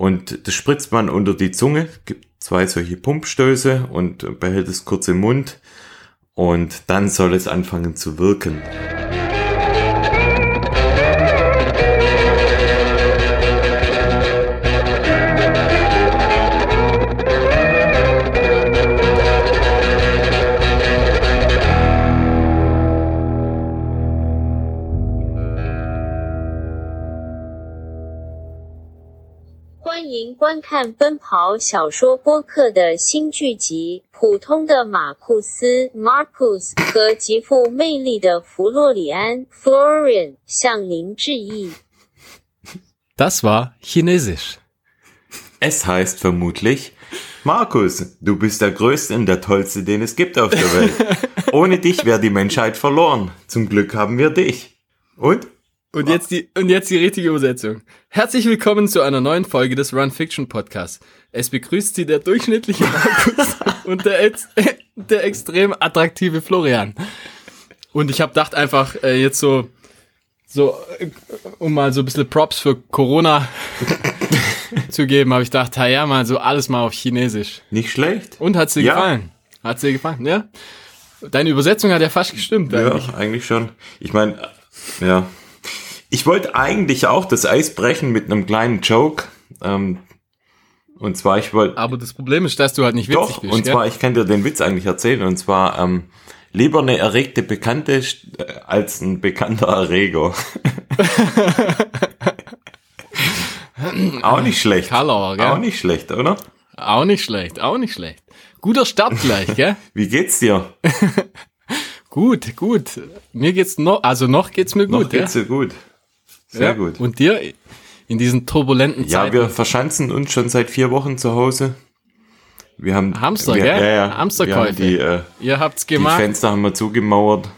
Und das spritzt man unter die Zunge, gibt zwei solche Pumpstöße und behält es kurz im Mund. Und dann soll es anfangen zu wirken. 观看奔跑小说播客的新剧集《普通的马库斯》（Marcus） 和极富魅力的弗洛里安 （Florian） 向您致意。 Das war Chinesisch. Es heißt vermutlich, Markus, du bist der Größte und der Tollste, den es gibt auf der Welt. Ohne dich wäre die Menschheit verloren. Zum Glück haben wir dich. Und? Und jetzt die, und jetzt die richtige Übersetzung. Herzlich willkommen zu einer neuen Folge des Run Fiction Podcasts. Es begrüßt Sie der durchschnittliche Markus und der, ex- der extrem attraktive Florian. Und ich habe gedacht einfach äh, jetzt so, so, äh, um mal so ein bisschen Props für Corona zu geben, habe ich gedacht, ha ja, mal so alles mal auf Chinesisch. Nicht schlecht? Und hat's dir Ja. gefallen? Hat's dir gefallen, ja? Deine Übersetzung hat ja fast gestimmt eigentlich. Ja, eigentlich schon. Ich meine, ja. Ich wollte eigentlich auch das Eis brechen mit einem kleinen Joke. Ähm, und zwar, ich wollte. Aber das Problem ist, dass du halt nicht witzig Doch, bist. und gell? zwar, ich kann dir den Witz eigentlich erzählen. Und zwar, ähm, lieber eine erregte Bekannte äh, als ein bekannter Erreger. auch nicht schlecht. Kalauer, gell? Auch nicht schlecht, oder? Auch nicht schlecht, auch nicht schlecht. Guter Start gleich, gell? Wie geht's dir? gut, gut. Mir geht's noch, also noch geht's mir Noch gut, geht's ja? dir gut. Sehr ja. gut. Und dir in diesen turbulenten Ja, Zeiten? wir verschanzen uns schon seit vier Wochen zu Hause. Wir haben Hamster, wir, gell? Ja, ja. Hamsterkäufe. Die, äh, Ihr habt's die gemacht. Fenster haben wir zugemauert.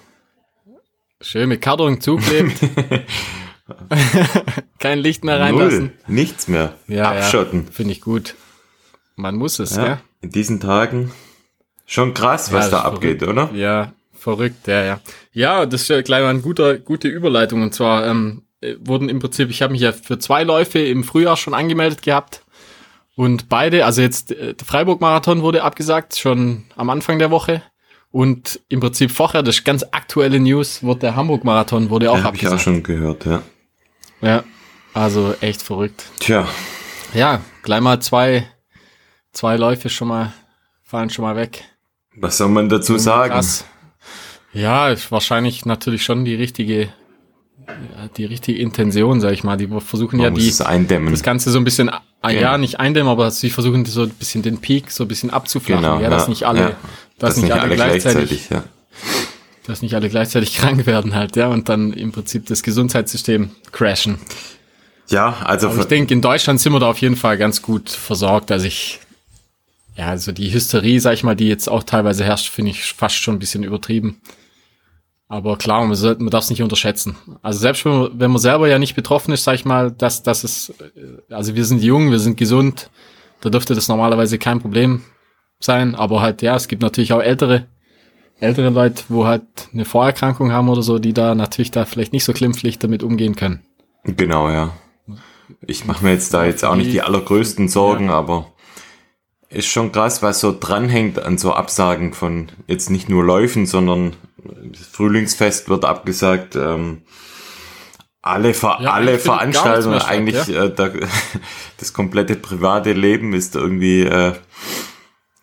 Schön mit Karton zuklebt. Kein Licht mehr reinlassen. Null. Nichts mehr. Ja, Abschotten. Ja, Finde ich gut. Man muss es, Ja. ja? In diesen Tagen schon krass, Ja, was da abgeht, verrückt. oder? Ja, verrückt, ja, ja. Ja, das ist ja gleich mal eine gute, gute Überleitung. Und zwar ähm, äh, wurden im Prinzip, ich habe mich ja für zwei Läufe im Frühjahr schon angemeldet gehabt. Und beide, also jetzt äh, der Freiburg-Marathon wurde abgesagt, schon am Anfang der Woche. Und im Prinzip vorher, das ist ganz aktuelle News, wurde der Hamburg-Marathon wurde auch Ja, habe ich auch abgesagt. schon gehört, ja. Ja, also echt verrückt. Tja, Ja, gleich mal zwei, zwei Läufe schon mal, fallen schon mal weg. was soll man dazu sagen? Krass. Ja, ist wahrscheinlich natürlich schon die richtige, die richtige Intention, sag ich mal. Die versuchen Man ja die, das Ganze so ein bisschen, ah, ja, Genau. nicht eindämmen, aber sie versuchen so ein bisschen den Peak so ein bisschen abzuflachen, Genau, ja, dass ja, nicht alle, ja. dass nicht alle, gleichzeitig, ja. dass nicht alle gleichzeitig krank werden halt, ja, und dann im Prinzip das Gesundheitssystem crashen. Ja, also Aber ich denke, in Deutschland sind wir da auf jeden Fall ganz gut versorgt. Also ich, ja, also die Hysterie, sag ich mal, die jetzt auch teilweise herrscht, finde ich fast schon ein bisschen übertrieben. Aber klar, man, man darf es nicht unterschätzen. Also selbst wenn man, wenn man selber ja nicht betroffen ist, sag ich mal, dass, dass es, äh, also wir sind jung, wir sind gesund, da dürfte das normalerweise kein Problem sein. Aber halt, ja, es gibt natürlich auch ältere, ältere Leute, wo halt eine Vorerkrankung haben oder so, die da natürlich da vielleicht nicht so glimpflich damit umgehen können. Genau, ja. Ich mache mir jetzt da jetzt auch nicht die allergrößten Sorgen, aber ist schon krass, was so dranhängt an so Absagen von jetzt nicht nur Läufen, sondern das Frühlingsfest wird abgesagt. Ähm, alle Ver Ja, alle Veranstaltungen, statt, eigentlich äh, da, das komplette private Leben ist irgendwie äh,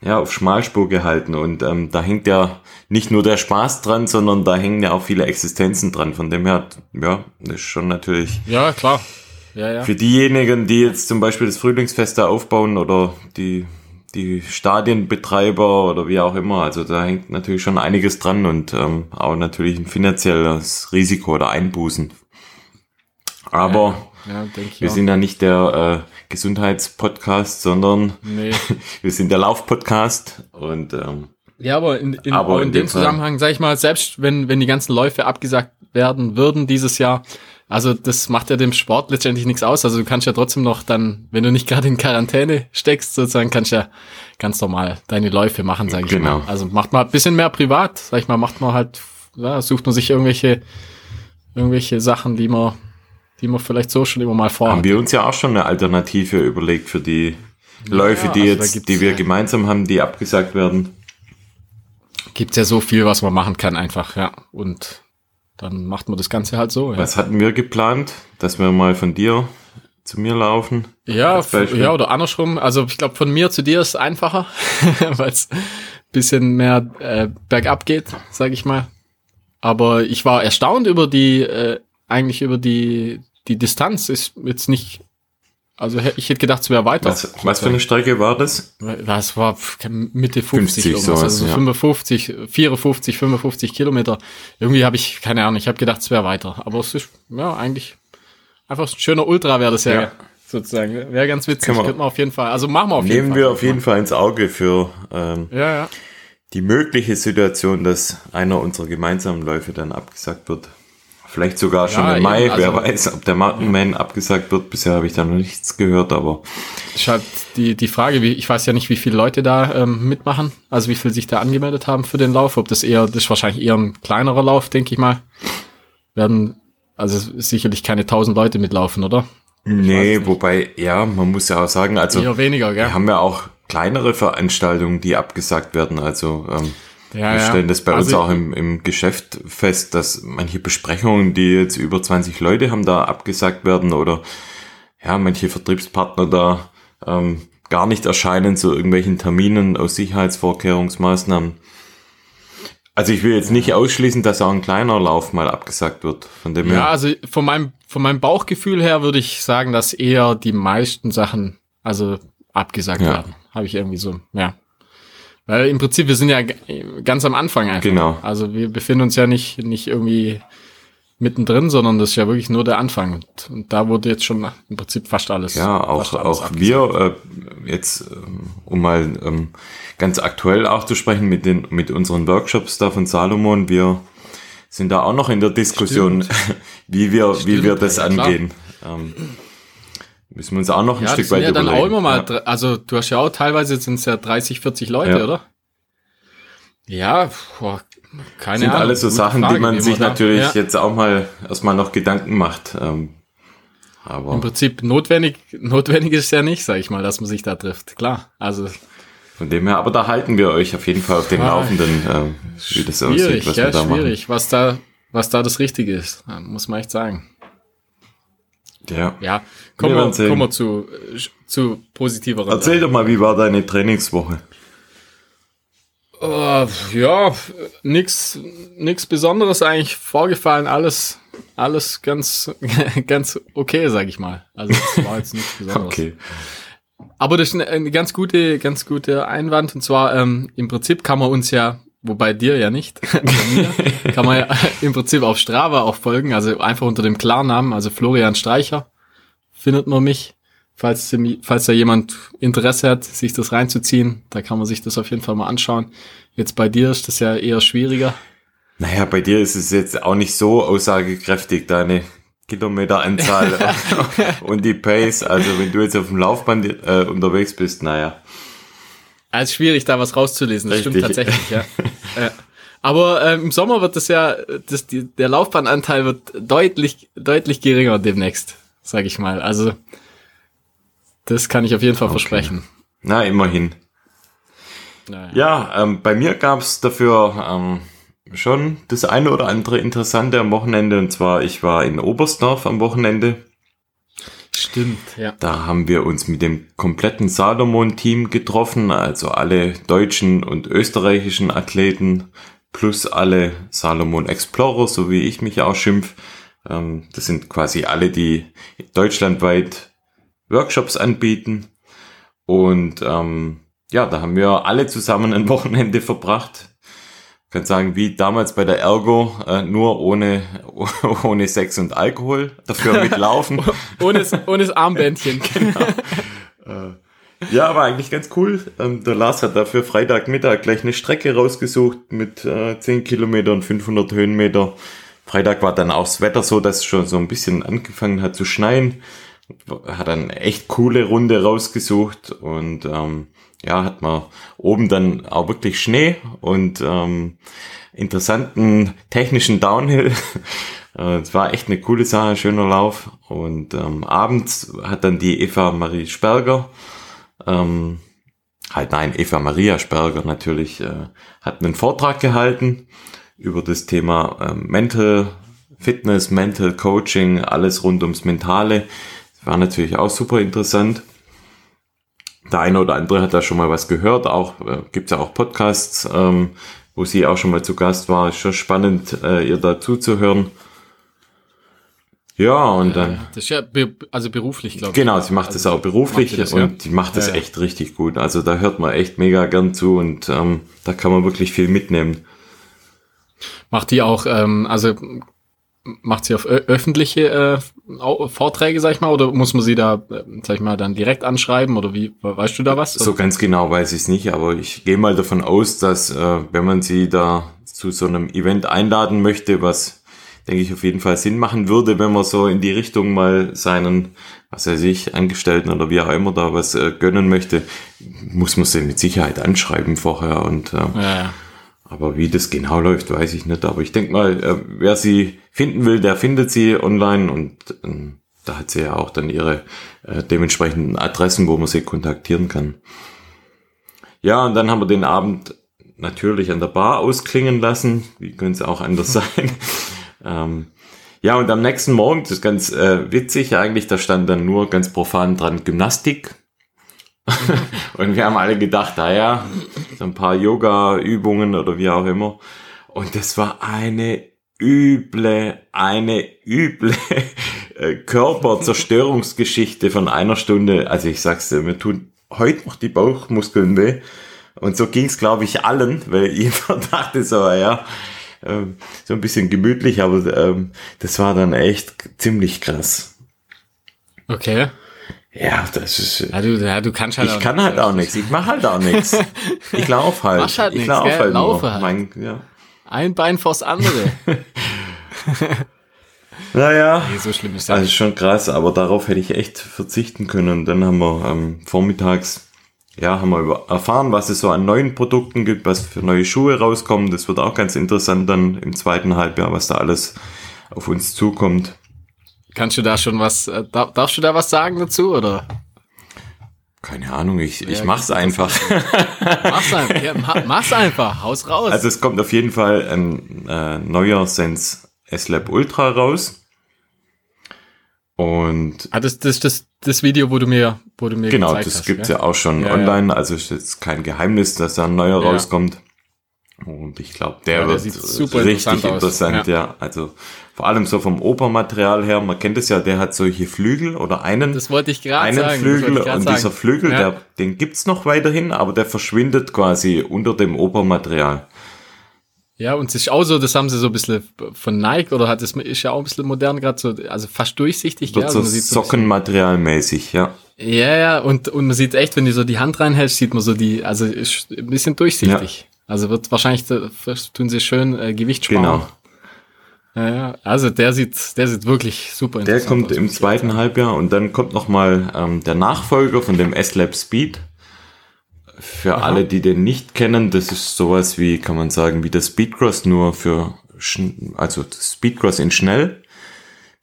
ja auf Schmalspur gehalten und ähm, da hängt ja nicht nur der Spaß dran, sondern da hängen ja auch viele Existenzen dran. Von dem her, ja, das ist schon natürlich Ja, klar. Ja, ja. für diejenigen, die jetzt zum Beispiel das Frühlingsfest da aufbauen oder die, die Stadienbetreiber oder wie auch immer, also da hängt natürlich schon einiges dran und ähm, auch natürlich ein finanzielles Risiko oder Einbußen. Aber Ja, ich wir auch. sind ja nicht der äh, Gesundheitspodcast, sondern Nee. wir sind der Laufpodcast und ähm, Ja, aber in, in, Aber in, in dem Zusammenhang, sag ich mal, selbst wenn, wenn die ganzen Läufe abgesagt werden würden dieses Jahr, also das macht ja dem Sport letztendlich nichts aus. Also du kannst ja trotzdem noch dann, wenn du nicht gerade in Quarantäne steckst, sozusagen, kannst ja ganz normal deine Läufe machen, sag ich Genau. mal. Also macht man ein bisschen mehr privat, sag ich mal, macht man halt, ja, sucht man sich irgendwelche, irgendwelche Sachen, die man, die man vielleicht so schon immer mal vorhat. Haben wir uns ja auch schon eine Alternative überlegt für die Läufe, Ja, die also jetzt, die wir gemeinsam haben, die abgesagt werden. Gibt's ja so viel, was man machen kann einfach, ja. Und dann macht man das Ganze halt so. Ja, Was hatten wir geplant? Dass wir mal von dir zu mir laufen? ja, ja oder andersrum. Also ich glaube, von mir zu dir ist einfacher, weil es bisschen mehr äh, bergab geht, sage ich mal. Aber ich war erstaunt über die, äh, eigentlich über die, die Distanz ist jetzt nicht, also ich hätte gedacht, es wäre weiter. Was, was für eine Strecke war das? Das war Mitte 50, 50 irgendwas, sowas, also ja. 55, 54, 55 Kilometer. Irgendwie habe ich, keine Ahnung, ich habe gedacht, es wäre weiter. Aber es ist, ja, eigentlich einfach ein schöner Ultra wäre das ja, Ja. sozusagen. Wäre ganz witzig, Können wir- auf jeden Fall, also machen wir auf jeden Nehmen Fall. wir auf jeden Fall ins Auge für ähm, Ja, ja. die mögliche Situation, dass einer unserer gemeinsamen Läufe dann abgesagt wird. Vielleicht sogar schon Ja, im Mai, eben, wer also- weiß, ob der Mountain Man abgesagt wird. Bisher habe ich da noch nichts gehört, aber ist halt die, die Frage, wie, ich weiß ja nicht, wie viele Leute da ähm, mitmachen, also wie viele sich da angemeldet haben für den Lauf, ob das eher, das ist wahrscheinlich eher ein kleinerer Lauf, denke ich mal. Werden, also sicherlich keine tausend Leute mitlaufen, oder? nee, wobei, ja, man muss ja auch sagen, also Eher weniger, gell? wir haben ja auch kleinere Veranstaltungen, die abgesagt werden. Also ähm, Ja, wir stellen das bei uns Also- auch im, im Geschäft fest, dass manche Besprechungen, die jetzt über 20 Leute haben, da abgesagt werden oder ja, manche Vertriebspartner da ähm, gar nicht erscheinen zu irgendwelchen Terminen aus Sicherheitsvorkehrungsmaßnahmen. Also ich will jetzt nicht ausschließen, dass auch ein kleiner Lauf mal abgesagt wird. Von dem Ja, her. also von meinem, von meinem Bauchgefühl her würde ich sagen, dass eher die meisten Sachen also abgesagt Ja. werden. Habe ich irgendwie so, ja. Weil im Prinzip, wir sind ja ganz am Anfang einfach. Genau. Also wir befinden uns ja nicht, nicht irgendwie mittendrin, sondern das ist ja wirklich nur der Anfang. Und, und da wurde jetzt schon im Prinzip fast alles. Ja, auch, alles auch abgesagt. wir, äh, jetzt, ähm, um mal ähm, ganz aktuell auch zu sprechen mit, den, mit unseren Workshops da von Salomon, wir sind da auch noch in der Diskussion, wie wir, wie Stimmt, wir das ja, angehen. Ähm, müssen wir uns auch noch ein Ja, Stück sind weit ja dann überlegen. auch immer mal, ja. also du hast ja auch teilweise sind es ja 30, 40 Leute, Ja. oder? Ja, boah, keine sind Ahnung. alles so Sachen, Frage, die man sich da- natürlich jetzt auch mal erstmal noch Gedanken macht. Ähm, Im aber Prinzip notwendig, notwendig ist ja nicht, sag ich mal, dass man sich da trifft. Klar, also von dem her, aber da halten wir euch auf jeden Fall auf den Ah, Laufenden, ähm, wie das aussieht, schwierig, was ja, wir da machen. schwierig, was da, was da das Richtige ist, muss man echt sagen. Ja. Ja, kommen Wir wir, kommen wir zu, äh, zu positiveren. Erzähl doch mal, wie war deine Trainingswoche? Äh, ja, nix, nix Besonderes eigentlich vorgefallen, alles, alles ganz, ganz okay, sag ich mal. Also es war jetzt nichts Besonderes. Okay. Aber das ist eine, eine ganz gute, ganz gute Einwand. Und zwar, ähm, im Prinzip kann man uns ja, wobei dir ja nicht, bei mir, kann man ja im Prinzip auf Strava auch folgen. Also einfach unter dem Klarnamen, also Florian Streicher, findet man mich. Falls, falls da jemand Interesse hat, sich das reinzuziehen, da kann man sich das auf jeden Fall mal anschauen. Jetzt bei dir ist das ja eher schwieriger. Naja, bei dir ist es jetzt auch nicht so aussagekräftig, deine Kilometeranzahl und die Pace. Also wenn du jetzt auf dem Laufband äh, unterwegs bist, naja. Also schwierig, da was rauszulesen. Das stimmt Richtig. tatsächlich, ja. ja. Aber ähm, im Sommer wird das ja, das, die, der Laufbahnanteil wird deutlich, deutlich geringer demnächst, sage ich mal. Also das kann ich auf jeden Fall versprechen. Na, immerhin. Naja. Ja, ähm, bei mir gab's dafür ähm, schon das eine oder andere Interessante am Wochenende. Und zwar, ich war in Oberstdorf am Wochenende. Stimmt, ja. Da haben wir uns mit dem kompletten Salomon-Team getroffen, also alle deutschen und österreichischen Athleten plus alle Salomon Explorer, so wie ich mich auch schimpf. Ähm, das sind quasi alle, die deutschlandweit Workshops anbieten. Und ähm, ja, da haben wir alle zusammen ein Wochenende verbracht. Ich kann sagen, wie damals bei der Ergo, äh, nur ohne, ohne Sex und Alkohol, dafür mit Laufen. Ohne, das- ohne das Armbändchen. Ja, aber eigentlich ganz cool. Ähm, der Lars hat dafür Freitagmittag gleich eine Strecke rausgesucht mit äh, 10 Kilometer und 500 Höhenmeter. Freitag war dann auch das Wetter so, dass es schon so ein bisschen angefangen hat zu schneien. Hat dann eine echt coole Runde rausgesucht und ähm, ja, hat man oben dann auch wirklich Schnee und ähm, interessanten technischen Downhill. Äh, es war echt eine coole Sache, schöner Lauf. Und ähm, abends hat dann die Eva Marie Sperger, ähm, halt nein, Eva Maria Sperger natürlich, äh, hat einen Vortrag gehalten über das Thema äh, Mental Fitness, Mental Coaching, alles rund ums Mentale. War natürlich auch super interessant. Der eine oder andere hat da schon mal was gehört, auch äh, gibt ja auch Podcasts, ähm, wo sie auch schon mal zu Gast war. Ist schon spannend, äh, ihr da zuzuhören. Ja, und dann. Das ist ja be also beruflich, glaube ich. Genau, sie macht also, das auch beruflich das, und ja? die macht das ja, ja. echt richtig gut. Also da hört man echt mega gern zu und ähm, da kann man wirklich viel mitnehmen. Macht die auch, ähm, also macht sie auf öffentliche äh, Vorträge, sag ich mal, oder muss man sie da, äh, sag ich mal, dann direkt anschreiben oder wie, weißt du da was? So ganz genau weiß ich es nicht, aber ich gehe mal davon aus, dass äh, wenn man sie da zu so einem Event einladen möchte, was denke ich, auf jeden Fall Sinn machen würde, wenn man so in die Richtung mal seinen, was weiß ich, Angestellten oder wie auch immer da was äh, gönnen möchte, muss man sie mit Sicherheit anschreiben vorher und äh, ja. Aber wie das genau läuft, weiß ich nicht. Aber ich denke mal, äh, wer sie finden will, der findet sie online und äh, da hat sie ja auch dann ihre äh, dementsprechenden Adressen, wo man sie kontaktieren kann. Ja, und dann haben wir den Abend natürlich an der Bar ausklingen lassen. Wie könnte es auch anders sein? Ähm, ja, und am nächsten Morgen, das ist ganz äh, witzig eigentlich, da stand dann nur ganz profan dran Gymnastik. und wir haben alle gedacht, naja, so ein paar Yoga-Übungen oder wie auch immer. Und das war eine üble, eine üble äh, Körperzerstörungsgeschichte von einer Stunde. Also ich sag's dir, mir tun heute noch die Bauchmuskeln weh. Und so ging's, glaube ich, allen, weil jeder dachte so, ja, ähm, so ein bisschen gemütlich, aber ähm, das war dann echt ziemlich krass. Okay. Ja, das ist. Ja, du, ja, du kannst halt Ich kann halt auch nichts. Ich mache halt auch nichts. Ich laufe halt. Mach halt ich laufe halt, Laufe halt. Mein, ja. Ein Bein vors andere. naja. Nee, so schlimm ist das. Also schon krass, aber darauf hätte ich echt verzichten können. Und dann haben wir ähm, vormittags ja, haben wir erfahren, was es so an neuen Produkten gibt, was für neue Schuhe rauskommen. Das wird auch ganz interessant dann im zweiten Halbjahr, was da alles auf uns zukommt. Kannst du da schon was, äh, darfst du da was sagen dazu, oder? Keine Ahnung, ich, ich mach's einfach. mach's einfach, ja, mach's einfach, haus raus. Also es kommt auf jeden Fall ein äh, neuer Sense S-Lab Ultra raus. Und ah, das, das, das, das Video, wo du mir, wo du mir genau, das hast, gibt's ja? ja auch schon ja, online. Ja. Also ist jetzt kein Geheimnis, dass da ein neuer rauskommt. Und ich glaube, der, der, wird richtig interessant, interessant ja. Also vor allem so vom Opermaterial her, man kennt es ja, der hat solche Flügel oder einen, das wollte ich einen sagen, Flügel und sagen. dieser Flügel, der, den gibt's noch weiterhin, aber der verschwindet quasi unter dem Opermaterial. Ja, und es ist auch so, das haben sie so ein bisschen von Nike oder hat es ist ja auch ein bisschen modern gerade so, also fast durchsichtig. Wird also so Sockenmaterialmäßig, ja. Ja, ja, und, und man sieht echt, wenn du so die Hand reinhältst, sieht man so die, also ist ein bisschen durchsichtig. Also wird wahrscheinlich, tun sie schön äh, Gewicht sparen. Genau. Ja, also der sieht, der sieht wirklich super Der kommt aus, im zweiten Halbjahr und dann kommt nochmal ähm, der Nachfolger von dem S-Lab Speed für Aha. alle, die den nicht kennen, das ist sowas wie, kann man sagen, wie das Speedcross, nur für, also Speedcross in schnell,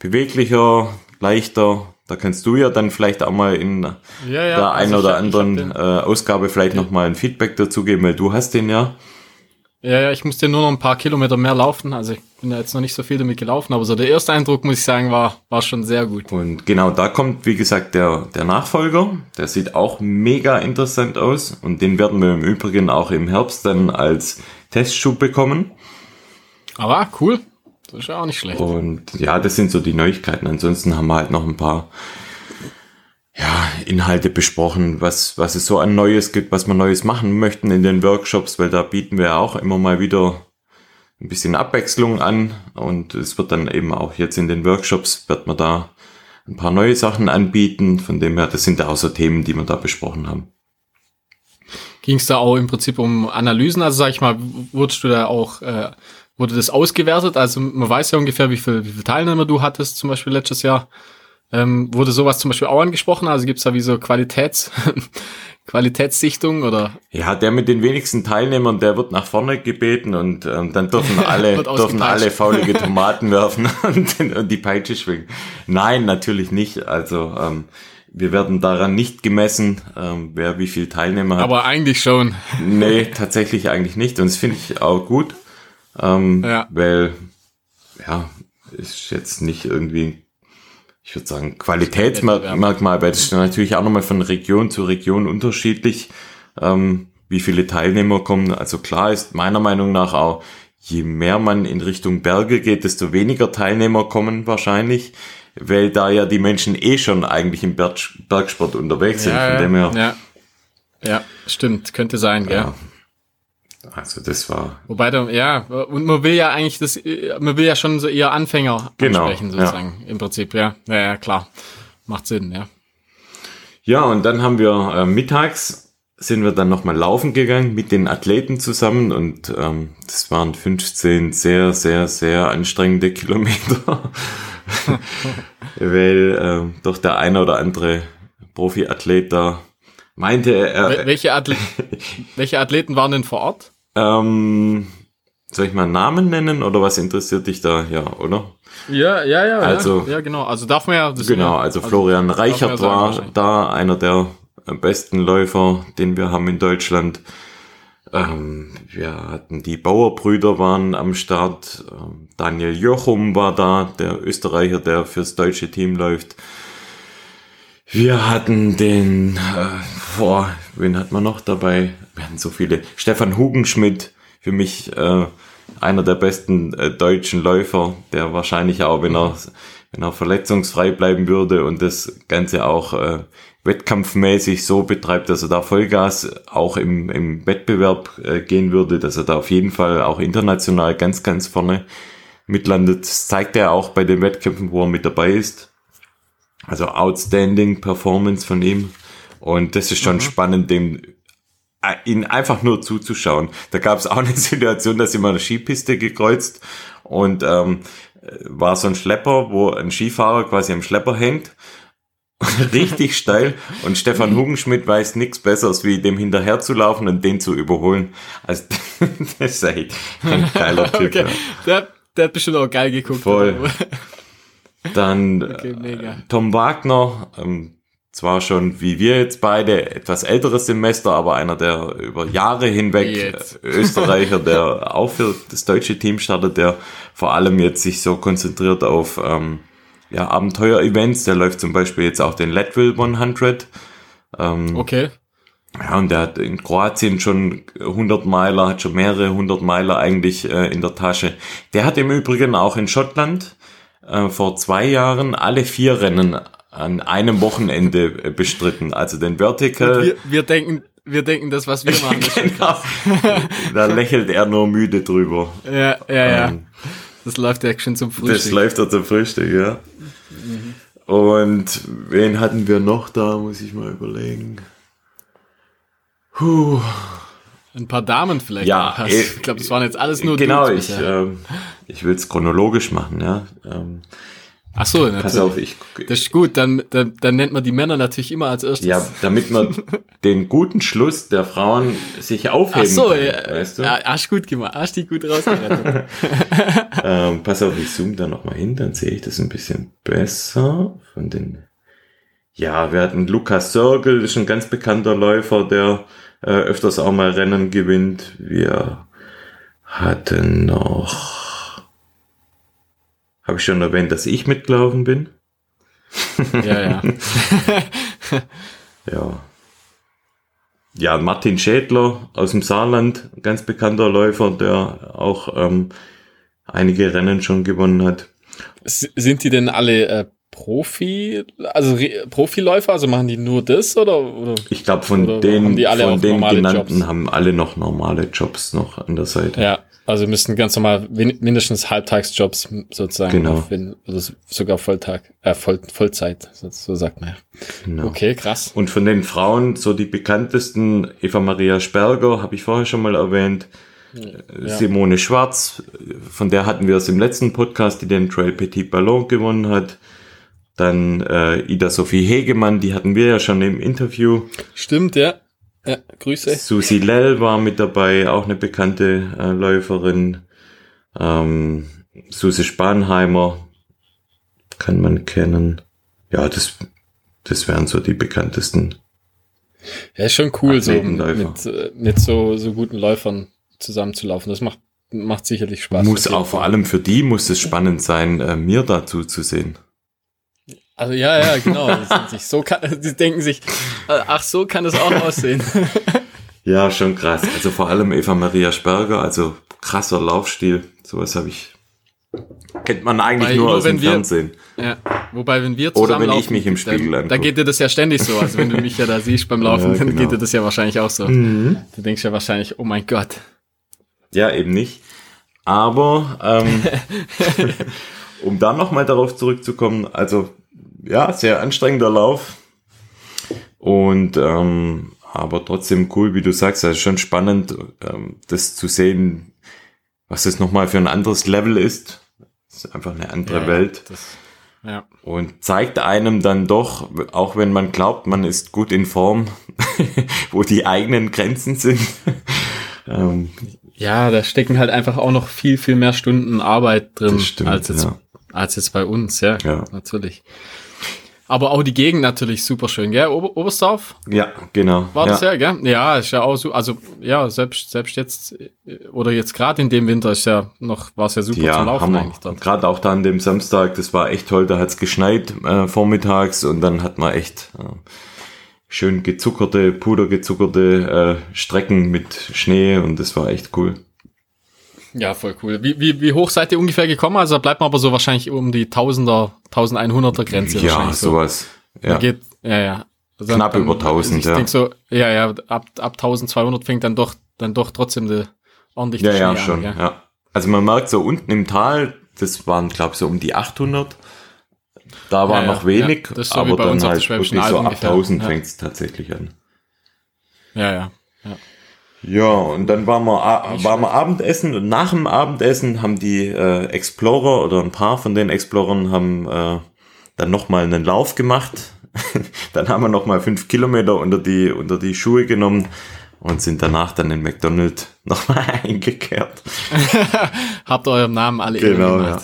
beweglicher, leichter. Da kannst du ja dann vielleicht auch mal in ja, ja, der einen also oder anderen äh, Ausgabe vielleicht ja. nochmal ein Feedback dazu geben, weil du hast den ja. Ja, ja, ich musste nur noch ein paar Kilometer mehr laufen. Also ich bin ja jetzt noch nicht so viel damit gelaufen, aber so der erste Eindruck, muss ich sagen, war, war schon sehr gut. Und genau, da kommt, wie gesagt, der, der Nachfolger. Der sieht auch mega interessant aus. Und den werden wir im Übrigen auch im Herbst dann als Testschub bekommen. Aber cool. Das ist ja auch nicht schlecht. Und ja, das sind so die Neuigkeiten. Ansonsten haben wir halt noch ein paar ja, Inhalte besprochen, was, was es so an Neues gibt, was wir Neues machen möchten in den Workshops, weil da bieten wir auch immer mal wieder ein bisschen Abwechslung an und es wird dann eben auch jetzt in den Workshops, wird man da ein paar neue Sachen anbieten, von dem her, das sind auch so Themen, die wir da besprochen haben. Ging es da auch im Prinzip um Analysen? Also sag ich mal, wurdest du da auch, äh, wurde das ausgewertet? Also man weiß ja ungefähr, wie viel, wie viel Teilnehmer du hattest, zum Beispiel letztes Jahr. Ähm, wurde sowas zum Beispiel auch angesprochen? Also gibt es da wie so Qualitäts Qualitätssichtung oder? Ja, der mit den wenigsten Teilnehmern, der wird nach vorne gebeten und ähm, dann dürfen alle dürfen alle faulige Tomaten werfen und, und, die Peitsche schwingen. Nein, natürlich nicht. Also ähm, wir werden daran nicht gemessen, ähm, wer wie viel Teilnehmer hat. Aber eigentlich schon. Nee, tatsächlich eigentlich nicht. Und das finde ich auch gut. Ähm, ja. Weil, ja, ist jetzt nicht irgendwie ich würde sagen, Qualitätsmerkmal, weil das ist natürlich auch nochmal von Region zu Region unterschiedlich, ähm, wie viele Teilnehmer kommen. Also klar ist meiner Meinung nach auch, je mehr man in Richtung Berge geht, desto weniger Teilnehmer kommen wahrscheinlich, weil da ja die Menschen eh schon eigentlich im Berg Bergsport unterwegs sind. Ja, Von dem her, ja. ja, stimmt, könnte sein, ja. Also das war. Wobei da, ja, und man will ja eigentlich das, man will ja schon so eher Anfänger genau, ansprechen, sozusagen, ja. im Prinzip, ja. ja. Ja, klar. Macht Sinn, ja. Ja, und dann haben wir äh, mittags sind wir dann nochmal laufen gegangen mit den Athleten zusammen und ähm, das waren 15 sehr, sehr, sehr anstrengende Kilometer, weil äh, doch der eine oder andere Profiathlet da meinte er. Welche, Athlet welche Athleten waren denn vor Ort? Ähm, soll ich mal Namen nennen oder was interessiert dich da? Ja, oder? Ja, ja, ja. Also, ja, genau. Also darf man ja. genau, also, also Florian Reichert war sagen, da einer der besten Läufer, den wir haben in Deutschland. Ähm, wir hatten die Bauerbrüder waren am Start. Ähm, Daniel Jochum war da, der Österreicher, der fürs deutsche Team läuft. Wir hatten den, äh, boah, wen hat man noch dabei? Wir hatten so viele. Stefan Hugenschmidt, für mich äh, einer der besten äh, deutschen Läufer, der wahrscheinlich auch, wenn er, wenn er verletzungsfrei bleiben würde und das Ganze auch äh, wettkampfmäßig so betreibt, dass er da Vollgas auch im, im Wettbewerb äh, gehen würde, dass er da auf jeden Fall auch international ganz, ganz vorne mitlandet. Das zeigt er auch bei den Wettkämpfen, wo er mit dabei ist. Also outstanding Performance von ihm. Und das ist schon mhm. spannend, dem äh, ihn einfach nur zuzuschauen. Da gab es auch eine Situation, dass immer eine Skipiste gekreuzt und ähm, war so ein Schlepper, wo ein Skifahrer quasi am Schlepper hängt. Richtig steil und Stefan mhm. Hugenschmidt weiß nichts Besseres, wie dem hinterher zu laufen und den zu überholen. Also das ist echt ein geiler Typ. Okay. Ja. Der, der hat bestimmt auch geil geguckt. Voll. Dann okay, äh, Tom Wagner, ähm, zwar schon wie wir jetzt beide etwas älteres Semester, aber einer der über Jahre hinweg jetzt. Österreicher, der auch für das deutsche Team startet, der vor allem jetzt sich so konzentriert auf ähm, ja, Abenteuer-Events. Der läuft zum Beispiel jetzt auch den Leadville 100. Ähm, okay. Ja, und der hat in Kroatien schon 100 Meiler, hat schon mehrere 100 Meiler eigentlich äh, in der Tasche. Der hat im Übrigen auch in Schottland äh, vor zwei Jahren alle vier Rennen an einem Wochenende äh, bestritten. Also den Vertical. Wir, wir denken, wir denken das, was wir machen. genau. da lächelt er nur müde drüber. Ja, ja, ja. Ähm, das läuft ja schon zum Frühstück. Das läuft ja zum Frühstück, ja. Mhm. Und wen hatten wir noch da, muss ich mal überlegen. Puh. Ein paar Damen vielleicht. Ja, äh, ich glaube, das waren jetzt alles nur Genau, Dudes ich, ähm, ich will es chronologisch machen, ja. Ähm, Ach so, natürlich. Pass auf, ich. Das ist gut, dann, dann, dann nennt man die Männer natürlich immer als erstes. Ja, damit man den guten Schluss der Frauen sich aufheben Ach so, kann, ja, weißt du? Ja, hast gut gemacht, hast die gut rausgerettet. ähm, pass auf, ich zoome da nochmal hin, dann sehe ich das ein bisschen besser von den. Ja, wir hatten Lukas Sörgel, das ist ein ganz bekannter Läufer, der äh, öfters auch mal Rennen gewinnt. Wir hatten noch. Habe ich schon erwähnt, dass ich mitgelaufen bin? Ja, ja. ja. Ja, Martin Schädler aus dem Saarland, ganz bekannter Läufer, der auch ähm, einige Rennen schon gewonnen hat. Sind die denn alle äh, Profi, also Profiläufer, also machen die nur das oder? oder ich glaube von den, von den genannten Jobs? haben alle noch normale Jobs noch an der Seite. Ja, also müssten ganz normal mindestens Halbtagsjobs sozusagen, genau. Finden, also sogar Volltag, äh, Voll, Vollzeit, so, so sagt man ja. Genau. Okay, krass. Und von den Frauen so die bekanntesten Eva Maria Sperger habe ich vorher schon mal erwähnt. Ja. Simone Schwarz, von der hatten wir es im letzten Podcast, die den Trail Petit Ballon gewonnen hat. Dann äh, Ida Sophie Hegemann, die hatten wir ja schon im Interview. Stimmt, ja. Ja, Grüße. Susi Lell war mit dabei, auch eine bekannte äh, Läuferin. Ähm, Susi Spanheimer kann man kennen. Ja, das, das wären so die bekanntesten. Ja, ist schon cool, so mit, äh, mit so, so guten Läufern zusammenzulaufen. Das macht, macht sicherlich Spaß. Muss auch vor allem für die muss es spannend sein, äh, mir dazu zu sehen. Also ja, ja, genau. Die, so kann, die denken sich, äh, ach so kann es auch aussehen. ja, schon krass. Also vor allem Eva Maria Sperger, also krasser Laufstil. Sowas habe ich kennt man eigentlich Weil nur aus dem wir, Fernsehen. Ja, wobei wenn wir zusammen Oder wenn ich mich im Spiegel dann, dann geht dir das ja ständig so. Also wenn du mich ja da siehst beim Laufen, ja, genau. dann geht dir das ja wahrscheinlich auch so. Mhm. Du denkst ja wahrscheinlich, oh mein Gott. Ja, eben nicht. Aber ähm, um dann nochmal darauf zurückzukommen, also ja, sehr anstrengender Lauf. Und ähm, aber trotzdem cool, wie du sagst, also schon spannend, ähm, das zu sehen, was das nochmal für ein anderes Level ist. Das ist einfach eine andere ja, Welt. Das, ja. Und zeigt einem dann doch, auch wenn man glaubt, man ist gut in Form, wo die eigenen Grenzen sind. ähm, ja, da stecken halt einfach auch noch viel, viel mehr Stunden Arbeit drin stimmt, als, jetzt, ja. als jetzt bei uns, ja, ja. natürlich. Aber auch die Gegend natürlich super schön, gell? Ober Oberstdorf? Ja, genau. War das ja, ja gell? Ja, ist ja auch so, also ja, selbst, selbst jetzt oder jetzt gerade in dem Winter ist ja noch, war es ja super ja, zum Laufen Hammer. eigentlich dort. Gerade auch da an dem Samstag, das war echt toll, da hat's geschneit äh, vormittags und dann hat man echt äh, schön gezuckerte, pudergezuckerte äh, Strecken mit Schnee und das war echt cool. Ja, voll cool. Wie, wie, wie hoch seid ihr ungefähr gekommen? Also bleibt man aber so wahrscheinlich um die Tausender, 1100er Grenze. Ja, sowas. Ja. geht, ja, ja. Also Knapp dann, über 1000, ich ja. Denk so, ja, ja, ab, ab 1200 fängt dann doch, dann doch trotzdem die, ordentlich Ja, ja, schon, an, ja. Also man merkt so unten im Tal, das waren, glaube ich, so um die 800. Da war ja, noch wenig, ja, so aber dann halt wirklich so ab 1000 ja. fängt es tatsächlich an. Ja, ja. ja. Ja, und dann waren wir, waren wir Abendessen und nach dem Abendessen haben die äh, Explorer oder ein paar von den Explorern haben äh, dann nochmal einen Lauf gemacht. dann haben wir nochmal fünf Kilometer unter die, unter die Schuhe genommen und sind danach dann in McDonald's nochmal eingekehrt. Habt eurem Namen alle genau, ja.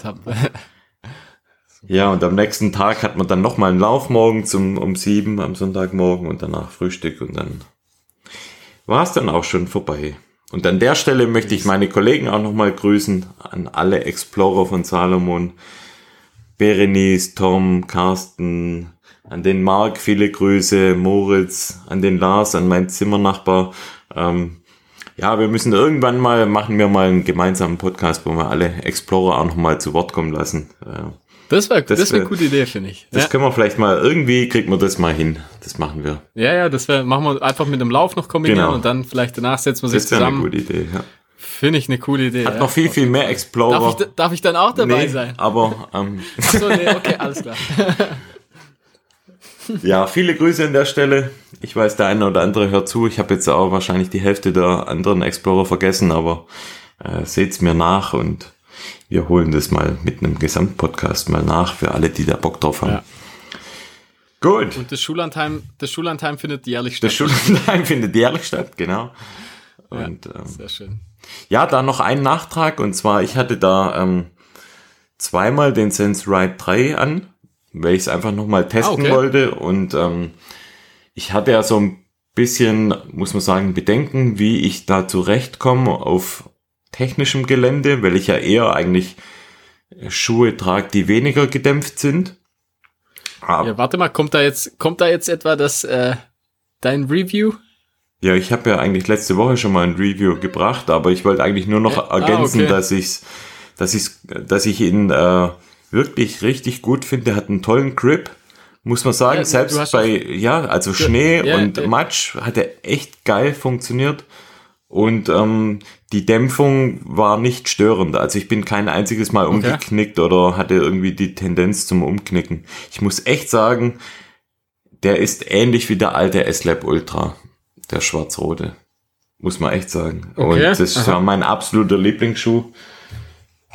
ja, und am nächsten Tag hat man dann nochmal einen Lauf morgens um, um sieben am Sonntagmorgen und danach Frühstück und dann war es dann auch schon vorbei. Und an der Stelle möchte ich meine Kollegen auch nochmal grüßen, an alle Explorer von Salomon, Berenice, Tom, Carsten, an den Marc viele Grüße, Moritz, an den Lars, an meinen Zimmernachbar. Ähm, ja, wir müssen irgendwann mal, machen wir mal einen gemeinsamen Podcast, wo wir alle Explorer auch nochmal zu Wort kommen lassen. Äh, das wäre das wär, eine gute Idee, finde ich. Das ja. können wir vielleicht mal, irgendwie kriegt man das mal hin. Das machen wir. Ja, ja, das wär, machen wir einfach mit dem Lauf noch kombinieren genau. und dann vielleicht danach setzen wir sich zusammen. Das wäre eine gute Idee, ja. Finde ich eine coole Idee. Hat ja. noch viel, viel mehr Explorer. Darf ich, darf ich dann auch dabei nee, sein? aber, ähm. Achso, nee, okay, alles klar. ja, viele Grüße an der Stelle. Ich weiß, der eine oder andere hört zu. Ich habe jetzt auch wahrscheinlich die Hälfte der anderen Explorer vergessen, aber äh, seht's mir nach und wir holen das mal mit einem Gesamtpodcast mal nach für alle, die da Bock drauf haben. Ja. Gut. Und das Schullandheim, das Schullandheim findet jährlich statt. Das Schullandheim findet jährlich statt, genau. Und, ja, ähm, sehr schön. Ja, da noch ein Nachtrag und zwar, ich hatte da ähm, zweimal den Sense Ride 3 an, weil ich es einfach nochmal testen ah, okay. wollte und ähm, ich hatte ja so ein bisschen, muss man sagen, Bedenken, wie ich da zurechtkomme auf technischem Gelände, weil ich ja eher eigentlich Schuhe trage, die weniger gedämpft sind. Aber ja, warte mal, kommt da jetzt, kommt da jetzt etwa das, äh, dein Review? Ja, ich habe ja eigentlich letzte Woche schon mal ein Review gebracht, aber ich wollte eigentlich nur noch ja? Ah, ergänzen, ah, okay. dass ich's, dass ich's, dass ich ihn äh, wirklich richtig gut finde. Er hat einen tollen Grip, muss man sagen. Ja, Selbst bei, ja, also Schnee ja, und Matsch hat er echt geil funktioniert. Und ähm, die Dämpfung war nicht störend. Also ich bin kein einziges Mal umgeknickt okay. oder hatte irgendwie die Tendenz zum Umknicken. Ich muss echt sagen, der ist ähnlich wie der alte S-Lab Ultra, der schwarz-rote. Muss man echt sagen. Okay. Und das Aha. war mein absoluter Lieblingsschuh.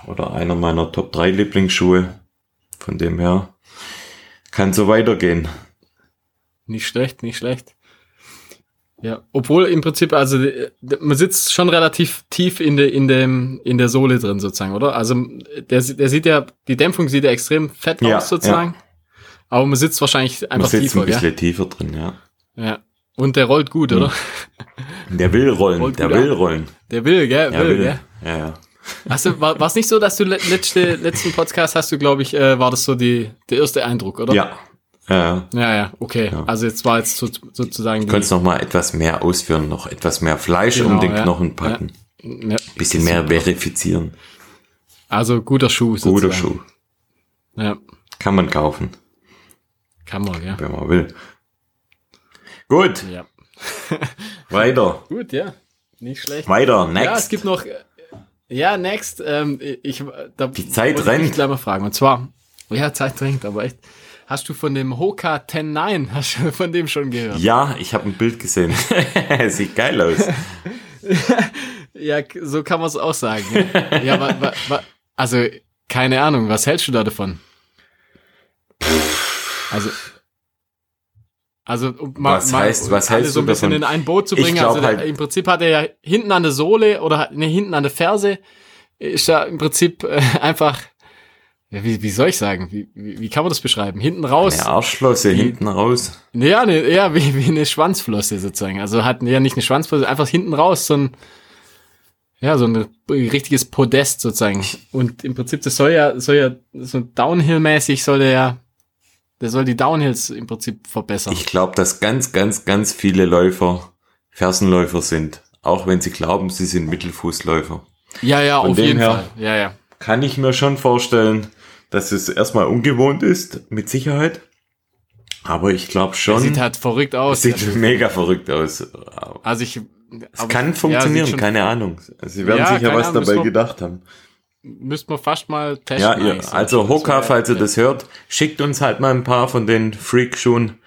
Oder einer meiner Top 3 Lieblingsschuhe. Von dem her kann so weitergehen. Nicht schlecht, nicht schlecht. Ja, obwohl im Prinzip, also äh, man sitzt schon relativ tief in der in dem in der Sohle drin sozusagen, oder? Also der, der sieht ja, die Dämpfung sieht ja extrem fett Ja, aus sozusagen. Aber man sitzt wahrscheinlich Man einfach sitzt tiefer, ein bisschen gell? tiefer drin, ja. Ja. Und der rollt gut, oder? Der will rollen, Rollt der will ab. rollen. Der will, gell? Der will, will. gell? Ja, ja. Hast du, war es nicht so, dass du le letzte, letzten Podcast hast du, glaube ich, äh, war das so die, der erste Eindruck, oder? Ja. Ja, ja. Ja, okay. Ja. Also jetzt war jetzt so, sozusagen Du könntest noch mal etwas mehr ausführen, noch etwas mehr Fleisch Genau, um den ja. Knochen packen. ja, Bisschen mehr verifizieren. also guter Schuh. Guter sozusagen. Schuh. Ja, Kann man kaufen, kann man, ja. wenn man will. Gut, ja. weiter. Gut, ja. Nicht schlecht. Weiter, Ja, es next. gibt noch, äh, ja, next, ähm, ich, da Die Zeit ich rennt. dich gleich mal fragen. Und zwar, ja, Zeit drängt, aber echt. Hast du von dem Hoka 109, hast du von dem schon gehört? Ja, ich habe ein Bild gesehen. Sieht geil aus. Ja, so kann man es auch sagen. Ja, ja wa, wa, wa, also, keine Ahnung, was hältst du da davon? Also, also um mal, Was mal heißt- was hältst so ein bisschen davon? in ein Boot zu bringen. also halt- im Prinzip hat er ja hinten an der Sohle oder ne, hinten an der Ferse ist ja im Prinzip äh, einfach, ja, wie, wie soll ich sagen, wie, wie, wie kann man das beschreiben? Hinten raus. Eine Arschflosse hinten raus. Ja, ne, ja, wie, wie eine Schwanzflosse sozusagen. Also hat ja nicht eine Schwanzflosse, einfach hinten raus so ein, ja, so ein richtiges Podest sozusagen. Und im Prinzip, das soll ja, soll ja so Downhill-mäßig soll der ja, der soll die Downhills im Prinzip verbessern. Ich glaube, dass ganz, ganz, ganz viele Läufer Fersenläufer sind. Auch wenn sie glauben, sie sind Mittelfußläufer. ja, ja, von auf jeden her- Fall. Ja, ja. Kann ich mir schon vorstellen, dass es erstmal ungewohnt ist, mit Sicherheit. Aber ich glaube schon, Sieht halt verrückt aus. sieht mega verrückt aus. also ich, Es kann ja, funktionieren, schon- keine Ahnung. Sie werden Ja, sicher was Ahnung, dabei wir- gedacht haben. Müsste man fast mal testen. Ja, so. also Hoka, falls ihr das hört, schickt uns halt mal ein paar von den Freak-Schuhen.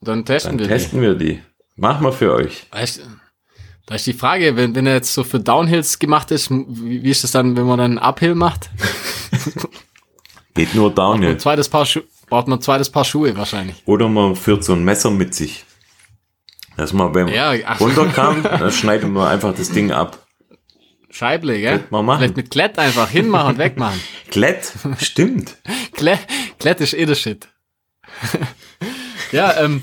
Dann testen Dann wir testen wir die. Machen wir für euch. die. Weißt, da ist die Frage, wenn, wenn er jetzt so für Downhills gemacht ist, wie, wie ist das dann, wenn man dann Uphill macht? Geht nur Downhill. zweites Paar Schu braucht man ein zweites Paar Schuhe wahrscheinlich. Oder man führt so ein Messer mit sich. Dass man beim Ja, ach. runterkam, dann schneidet man einfach das Ding ab. Scheible, gell? Man machen. Vielleicht mit Klett einfach hinmachen und wegmachen. Klett, stimmt. Klett, Klett ist eh der Shit. ja, ähm,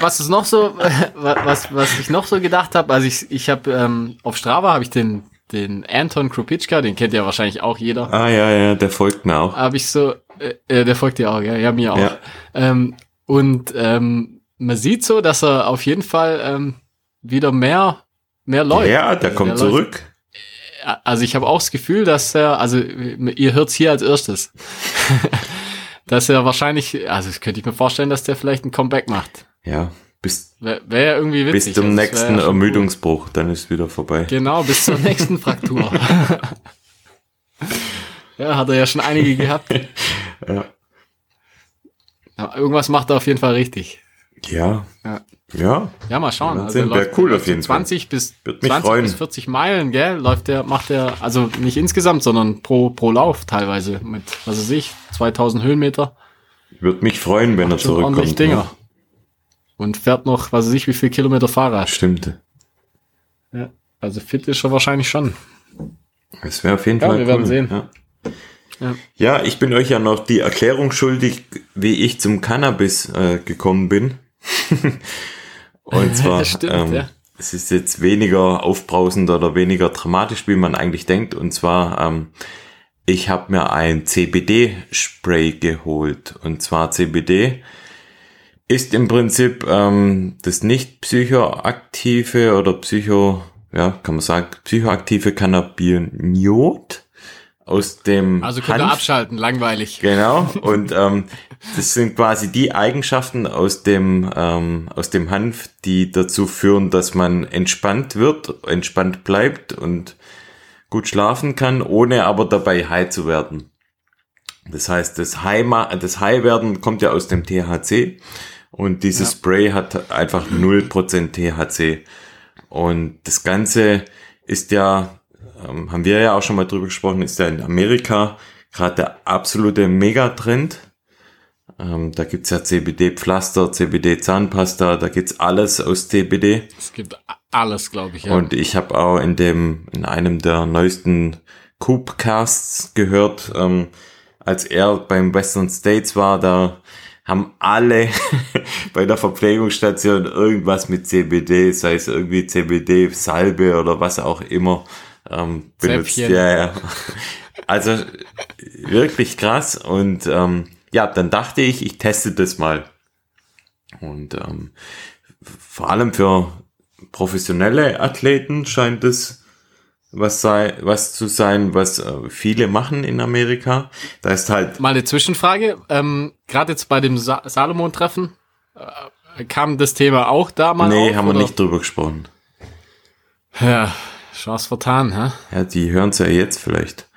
was ist noch so, wa- was, was ich noch so gedacht habe, also ich, ich habe ähm, auf Strava habe ich den, den Anton Krupitschka, den kennt ja wahrscheinlich auch jeder. Ah ja, ja, der folgt mir auch. habe ich so, äh, äh, der folgt dir auch, ja, ja mir auch. Ja. Ähm, und ähm, man sieht so, dass er auf jeden Fall ähm, wieder mehr, mehr läuft. Ja, der Also kommt läuft- zurück. Also ich habe auch das Gefühl, dass er, also ihr hört's hier als erstes, dass er wahrscheinlich, also das könnte ich mir vorstellen, dass der vielleicht ein Comeback macht. Ja, bis, Wäre wär ja irgendwie bis witzig. zum Also nächsten ja Ermüdungsbruch, dann ist wieder vorbei. Genau, bis zur nächsten Fraktur. ja, hat er ja schon einige gehabt. Ja. Ja, irgendwas macht er auf jeden Fall richtig. Ja. Ja. Ja, Ja, mal schauen. Also sehen, wär läuft- cool auf jeden so 20 bis Würde mich 20 freuen. bis 40 Meilen, gell? Läuft der, macht der, also nicht insgesamt, sondern pro, pro Lauf teilweise mit, was weiß ich, 2000 Höhenmeter. würde mich freuen, wenn er Schon ordentlich zurückkommt. Dinger. Und fährt noch, was weiß ich, wie viel Kilometer Fahrrad. Stimmt. Ja. Also fit ist er wahrscheinlich schon. Es wäre auf jeden Ja, Fall wir cool. werden sehen. Ja. Ja. ja, ich bin euch ja noch die Erklärung schuldig, wie ich zum Cannabis äh, gekommen bin. Und zwar, Stimmt, ähm, ja. es ist jetzt weniger aufbrausend oder weniger dramatisch, wie man eigentlich denkt. Und zwar, ähm, ich habe mir ein CBD-Spray geholt. Und zwar CBD ist im Prinzip ähm, das nicht psychoaktive oder psycho, ja, kann man sagen, psychoaktive Cannabinoid aus dem Also könnt ihr Hanf. abschalten, langweilig. Genau. Und ähm, das sind quasi die Eigenschaften aus dem ähm, aus dem Hanf, die dazu führen, dass man entspannt wird, entspannt bleibt und gut schlafen kann, ohne aber dabei high zu werden. Das heißt, das High, das High werden kommt ja aus dem THC und dieses Ja. Spray hat einfach 0% THC. Und das Ganze ist ja, ähm, haben wir ja auch schon mal drüber gesprochen, ist ja in Amerika gerade der absolute Megatrend. Ähm, da gibt's ja CBD-Pflaster, CBD-Zahnpasta, da gibt's alles aus CBD. Es gibt alles, glaube ich. Ja. Und ich habe auch in dem, in einem der neuesten Coopcasts gehört, ähm, als er beim Western States war, da haben alle bei der Verpflegungsstation irgendwas mit CBD, sei es irgendwie CBD-Salbe oder was auch immer ähm, benutzt. Zäpfchen. Ja, ja. Also wirklich krass. Und ähm, ja, dann dachte ich, ich teste das mal. Und ähm, vor allem für professionelle Athleten scheint es was sei, was zu sein, was äh, viele machen in Amerika. Da ist halt. Mal eine Zwischenfrage. Ähm, Gerade jetzt bei dem Sa Salomon-Treffen äh, kam das Thema auch da mal Nee, auf, haben oder? wir nicht drüber gesprochen. Ja, Chance vertan, hä? Ja, die hören es ja jetzt vielleicht.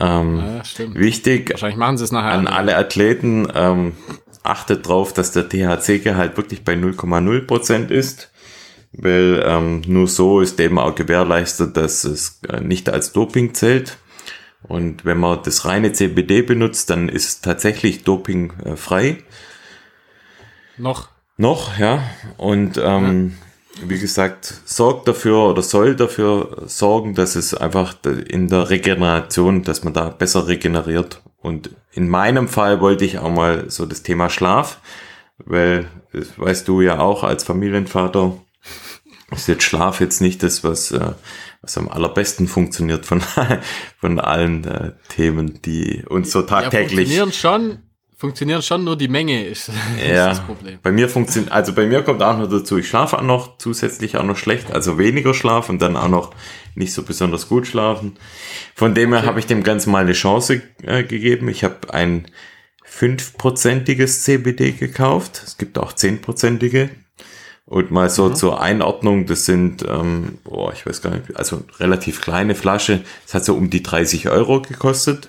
Ähm, ja, stimmt. Wichtig. Wahrscheinlich machen sie es nachher. An alle Athleten ähm, achtet drauf, dass der THC-Gehalt wirklich bei 0,0 Prozent ist weil ähm, nur so ist eben auch gewährleistet, dass es äh, nicht als Doping zählt. Und wenn man das reine CBD benutzt, dann ist es tatsächlich dopingfrei. Äh, Noch? Noch, ja. Und ähm, ja. wie gesagt, sorgt dafür oder soll dafür sorgen, dass es einfach in der Regeneration, dass man da besser regeneriert. Und in meinem Fall wollte ich auch mal so das Thema Schlaf, weil, das weißt du ja auch als Familienvater, ist jetzt Schlaf jetzt nicht das, was, äh, was am allerbesten funktioniert von, von allen äh, Themen, die uns so tagtäglich. Ja, funktionieren schon, funktionieren schon nur die Menge ist, ja, ist das Problem. Bei mir funktioniert, also bei mir kommt auch noch dazu, ich schlafe auch noch zusätzlich auch noch schlecht, also weniger Schlaf und dann auch noch nicht so besonders gut schlafen. Von dem her okay. habe ich dem Ganzen mal eine Chance äh, gegeben. Ich habe ein fünfprozentiges CBD gekauft. Es gibt auch zehnprozentige. Und mal so mhm. zur Einordnung, das sind, ähm, boah, ich weiß gar nicht, also relativ kleine Flasche. Das hat so um die 30 Euro gekostet.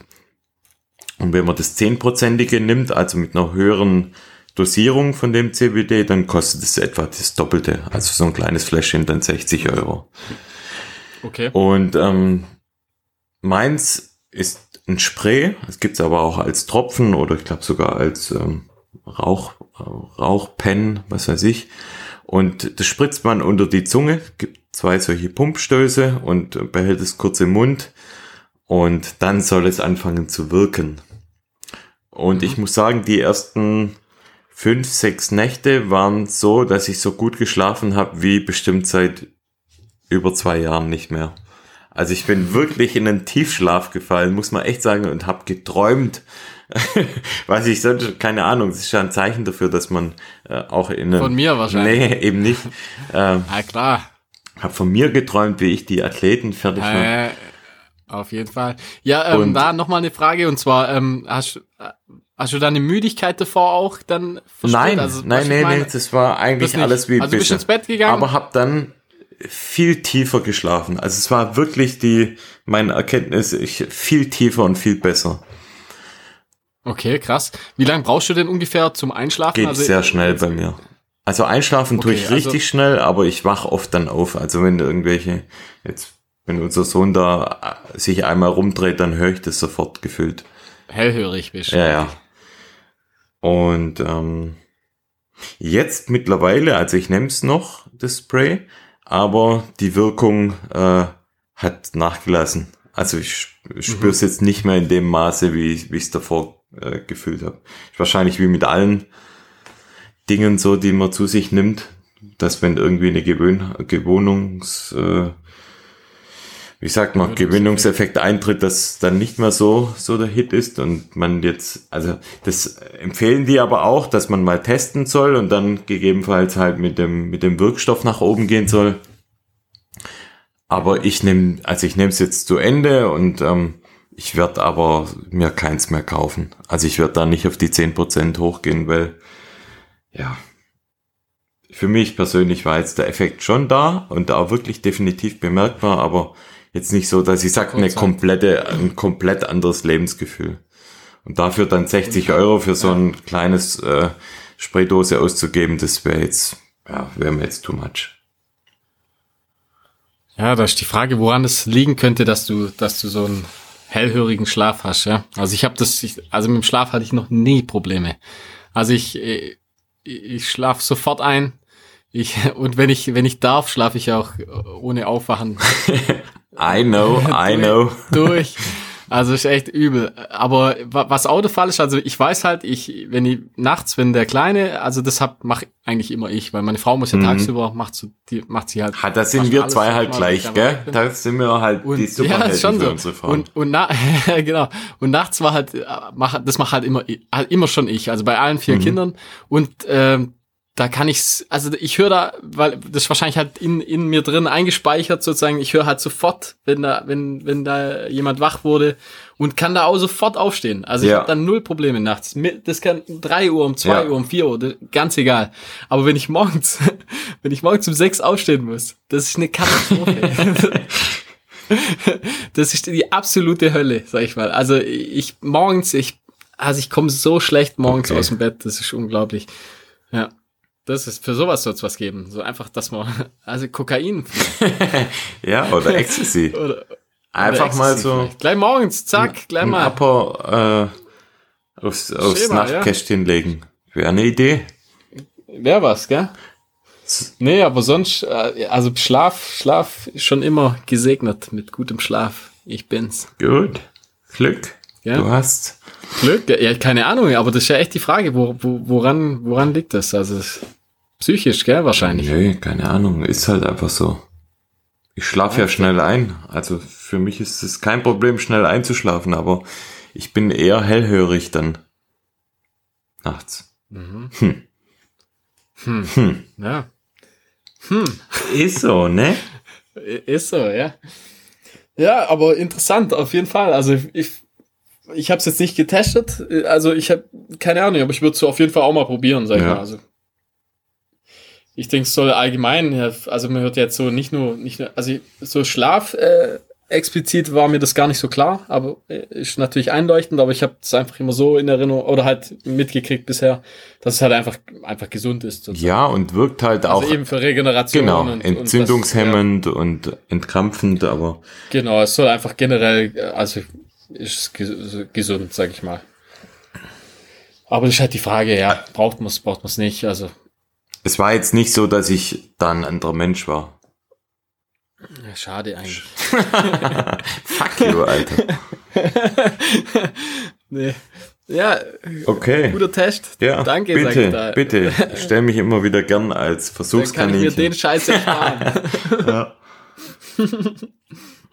Und wenn man das 10%ige nimmt, also mit einer höheren Dosierung von dem CBD, dann kostet es etwa das Doppelte. Also so ein kleines Fläschchen dann 60 Euro. Okay. Und ähm, meins ist ein Spray. Es gibt's aber auch als Tropfen oder ich glaube sogar als ähm, Rauch, Rauchpen, was weiß ich. Und das spritzt man unter die Zunge, gibt zwei solche Pumpstöße und behält es kurz im Mund. Und dann soll es anfangen zu wirken. Und mhm. ich muss sagen, die ersten fünf, sechs Nächte waren so, dass ich so gut geschlafen habe wie bestimmt seit über zwei Jahren nicht mehr. Also ich bin wirklich in einen Tiefschlaf gefallen, muss man echt sagen, und habe geträumt Weiß ich sonst, keine Ahnung, das ist ja ein Zeichen dafür, dass man äh, auch in Von mir wahrscheinlich. Nee, eben nicht. Ähm, ja, klar. Hab von mir geträumt, wie ich die Athleten fertig mache. Äh, auf jeden Fall. Ja, ähm, da nochmal eine Frage, und zwar, ähm, hast, hast du deine Müdigkeit davor auch dann verspürt? Nein, also, nein, nee, nee, das war eigentlich alles wie Also du bist ins Bett gegangen? Aber hab dann viel tiefer geschlafen. Also es war wirklich die, meine Erkenntnis, ich, viel tiefer und viel besser. Okay, krass. Wie lange brauchst du denn ungefähr zum Einschlafen? Geht also, sehr schnell bei mir. Also einschlafen okay, tue ich richtig also, schnell, aber ich wach oft dann auf. Also wenn irgendwelche, jetzt, wenn unser Sohn da äh, sich einmal rumdreht, dann höre ich das sofort gefühlt. Hellhörig bist du. Ja, ja. Und ähm, jetzt mittlerweile, also ich nehme es noch, das Spray, aber die Wirkung äh, hat nachgelassen. Also ich spüre es mhm. jetzt nicht mehr in dem Maße, wie ich es davor äh, gefühlt habe. Wahrscheinlich wie mit allen Dingen so, die man zu sich nimmt, dass wenn irgendwie eine Gewöhn Gewohnungs, äh, wie sagt man, Gewinnungseffekt eintritt, dass dann nicht mehr so, so der Hit ist und man jetzt, also das empfehlen die aber auch, dass man mal testen soll und dann gegebenenfalls halt mit dem, mit dem Wirkstoff nach oben gehen soll. Aber ich nehme, also ich nehme es jetzt zu Ende und ähm, ich werde aber mir keins mehr kaufen. Also ich werde da nicht auf die 10% hochgehen, weil ja, für mich persönlich war jetzt der Effekt schon da und da auch wirklich definitiv bemerkbar, aber jetzt nicht so, dass ich sage, eine komplette, ein komplett anderes Lebensgefühl. Und dafür dann 60 Euro für so ein kleines äh, Spraydose auszugeben, das wäre jetzt, ja, wäre mir jetzt too much. Ja, da ist die Frage, woran es liegen könnte, dass du, dass du so ein hellhörigen Schlaf hast, ja. Also ich habe das, ich, also mit dem Schlaf hatte ich noch nie Probleme. Also ich, ich, ich schlaf sofort ein. Ich, und wenn ich, wenn ich darf, schlafe ich auch ohne Aufwachen. I know, I know. Durch. Also ist echt übel. Aber was Autofall ist, also ich weiß halt, ich, wenn ich nachts, wenn der Kleine, also das hab, mach eigentlich immer ich, weil meine Frau muss ja mhm. tagsüber, macht, so, die, macht sie halt. Hat, da sind wir zwei halt gleich, gell? Da sind wir halt und, die Superhelden ja, schon für so. unsere Frauen. Und, und na, genau. Und nachts war halt, mach, das macht halt immer, halt immer schon ich, also bei allen vier mhm. Kindern. Und ähm, da kann ich's, also ich höre da, weil das ist wahrscheinlich halt in, in mir drin eingespeichert sozusagen, ich höre halt sofort, wenn da, wenn, wenn da jemand wach wurde und kann da auch sofort aufstehen. Also ich ja. habe dann null Probleme nachts. Das kann drei Uhr, um zwei ja. Uhr, um vier Uhr, ganz egal. Aber wenn ich morgens, wenn ich morgens um sechs aufstehen muss, das ist eine Katastrophe. das ist die absolute Hölle, sag ich mal. Also ich morgens, ich, also ich komme so schlecht morgens okay. aus dem Bett, das ist unglaublich. Ja. Das ist, für sowas soll es was geben. So einfach, dass man, also Kokain. ja, oder Ecstasy. oder, einfach oder mal so. Vielleicht. Gleich morgens, zack, gleich mal. Upper, äh, aufs, aufs Schema, Nachtkästchen ja. legen. Wäre eine Idee. Wäre was, gell? Nee, aber sonst, äh, also Schlaf, Schlaf ist schon immer gesegnet mit gutem Schlaf. Ich bin's. Gut. Glück. Ja. Du hast. Glück? Ja, keine Ahnung, aber das ist ja echt die Frage, wo, wo, woran, woran liegt das? Also psychisch, gell, wahrscheinlich. Nee, keine Ahnung, ist halt einfach so. Ich schlafe ja schnell ein. Also für mich ist es kein Problem, schnell einzuschlafen, aber ich bin eher hellhörig dann. Nachts. Mhm. Hm. Hm. Hm. Ja. Hm. Ist so, ne? Ist so, ja. Ja, aber interessant, auf jeden Fall. Also ich, ich habe es jetzt nicht getestet, also ich habe keine Ahnung, aber ich würde es auf jeden Fall auch mal probieren, sag ich ja. mal. Also ich denke, es soll allgemein, also man hört jetzt so nicht nur, nicht nur, also so Schlaf äh, explizit war mir das gar nicht so klar, aber äh, ist natürlich einleuchtend, aber ich habe es einfach immer so in Erinnerung oder halt mitgekriegt bisher, dass es halt einfach einfach gesund ist. Sozusagen. Ja und wirkt halt also auch eben für Regeneration genau und, entzündungshemmend und, das, ja. und entkrampfend, aber genau es soll einfach generell also ist gesund, sag ich mal. Aber das ist halt die Frage, ja, braucht man es, braucht man es nicht, also. Es war jetzt nicht so, dass ich da ein anderer Mensch war. Ja, schade eigentlich. Fuck you, Alter. nee. Ja, okay. guter Test. Ja, Danke, bitte, da. Bitte, stell mich immer wieder gern als Versuchskaninchen. Dann kann ich mir den Scheiß ersparen. ja.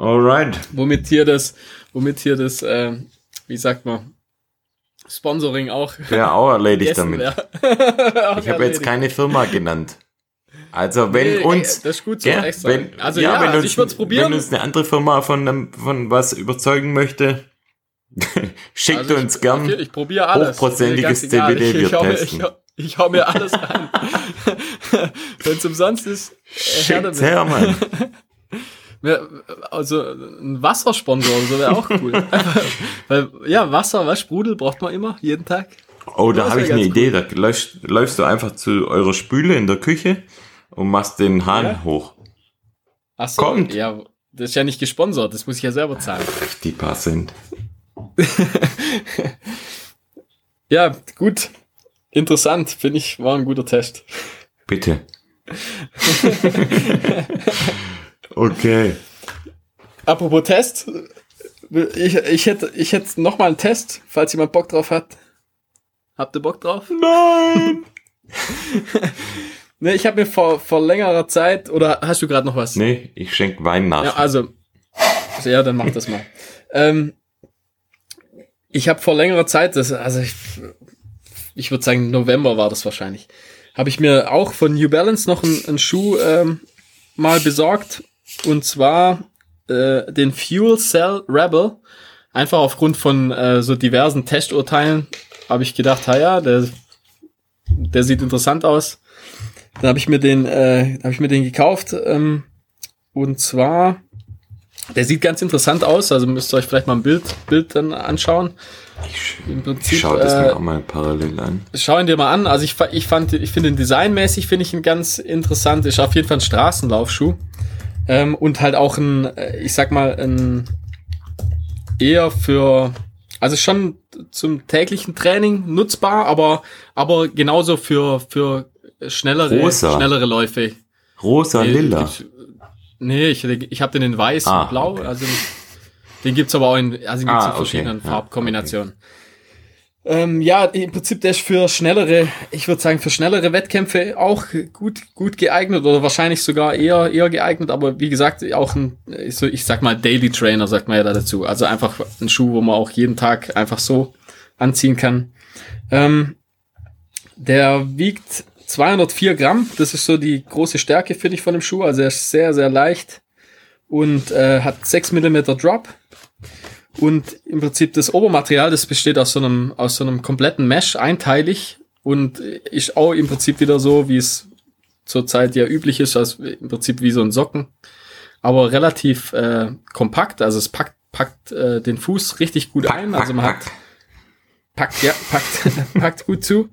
Alright. Womit hier das, womit hier das, äh, wie sagt man, Sponsoring auch. Ja, auch erledigt damit. ich habe jetzt keine Firma genannt. Also wenn nee, uns, das ist gut so, ja, wenn, also ja, ja wenn also uns, ich würde probieren. Wenn uns eine andere Firma von von was überzeugen möchte, schickt also ich, uns gern okay, ich probiere alles. hochprozentiges CBD. Ich, ich, hau mir, ich, ich hau mir alles rein. wenn es umsonst ist, äh, Schickt's her, Mann. Also ein Wassersponsor so wäre auch cool. Weil, ja, Wasser, was, Sprudel braucht man immer, jeden Tag. Oh, da habe ich eine Idee. Cool. Da läufst, läufst, du einfach zu eurer Spüle in der Küche und machst den Hahn ja. hoch. Ach so, Kommt. ja, das ist ja nicht gesponsert, das muss ich ja selber zahlen. Die paar sind. ja, gut. Interessant, finde ich, war ein guter Test. Bitte. Okay. Apropos Test, ich, ich hätte, ich hätte noch mal einen Test, falls jemand Bock drauf hat. Habt ihr Bock drauf? Nein! ne, ich habe mir vor, vor längerer Zeit, oder hast du gerade noch was? Nee, ich schenke Wein nach. Ja, also, also, ja, dann mach das mal. ähm, ich habe vor längerer Zeit, das, also ich, ich würde sagen November war das wahrscheinlich, habe ich mir auch von New Balance noch einen, einen Schuh ähm, mal besorgt und zwar äh, den Fuel Cell Rebel. Einfach aufgrund von äh, so diversen Testurteilen habe ich gedacht, ja, der, der sieht interessant aus. Dann habe ich mir den, äh, habe ich mir den gekauft. Ähm, und zwar, der sieht ganz interessant aus. Also müsst ihr euch vielleicht mal ein Bild, Bild dann anschauen. Ich, Im Prinzip, ich schau das äh, mir auch mal parallel an. Schau ihn dir mal an. Also ich, ich fand, ich finde ihn designmäßig finde ich ihn ganz interessant. Ist auf jeden Fall ein Straßenlaufschuh. Ähm, und halt auch ein, äh, ich sag mal, ein, eher für, also schon zum täglichen Training nutzbar, aber, aber genauso für, für schnellere, Rosa. schnellere Läufe. Rosa, Nee, lila. gibt's- Nee, ich, ich habe den in weiß Ah, und blau, okay. also den gibt's aber auch in, also den gibt's Ah, in okay, verschiedenen ja, Farbkombinationen. Ähm, ja, im Prinzip der ist für schnellere, ich würde sagen, für schnellere Wettkämpfe auch gut, gut geeignet oder wahrscheinlich sogar eher, eher geeignet, aber wie gesagt, auch ein, so, ich sag mal, Daily Trainer, sagt man ja da dazu. Also einfach ein Schuh, wo man auch jeden Tag einfach so anziehen kann. Ähm, der wiegt 204 Gramm, das ist so die große Stärke, finde ich, von dem Schuh. Also er ist sehr, sehr leicht und äh, hat 6 Millimeter Drop. Und im Prinzip das Obermaterial, das besteht aus so einem, aus so einem kompletten Mesh, einteilig. Und ist auch im Prinzip wieder so, wie es zurzeit ja üblich ist, also im Prinzip wie so ein Socken, aber relativ äh, kompakt, also es packt, packt äh, den Fuß richtig gut ein, also man hat packt, ja, packt, packt gut zu.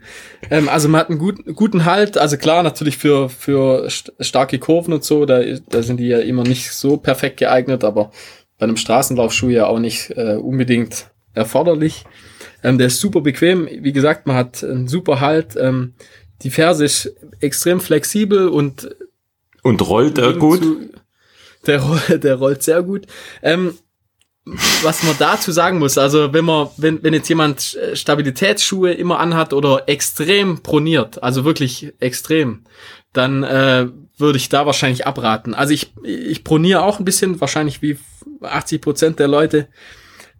Ähm, also man hat einen guten, guten Halt. Also klar, natürlich für, für st starke Kurven und so, da, da sind die ja immer nicht so perfekt geeignet, aber bei einem Straßenlaufschuh ja auch nicht äh, unbedingt erforderlich. Ähm, der ist super bequem. Wie gesagt, man hat einen super Halt. Ähm, die Ferse ist extrem flexibel und Und rollt er gut? zu- Der, der rollt sehr gut. Ähm, was man dazu sagen muss, also wenn man, wenn, wenn jetzt jemand Stabilitätsschuhe immer anhat oder extrem proniert, also wirklich extrem, dann äh, würde ich da wahrscheinlich abraten. Also ich, ich proniere auch ein bisschen, wahrscheinlich wie 80 Prozent der Leute,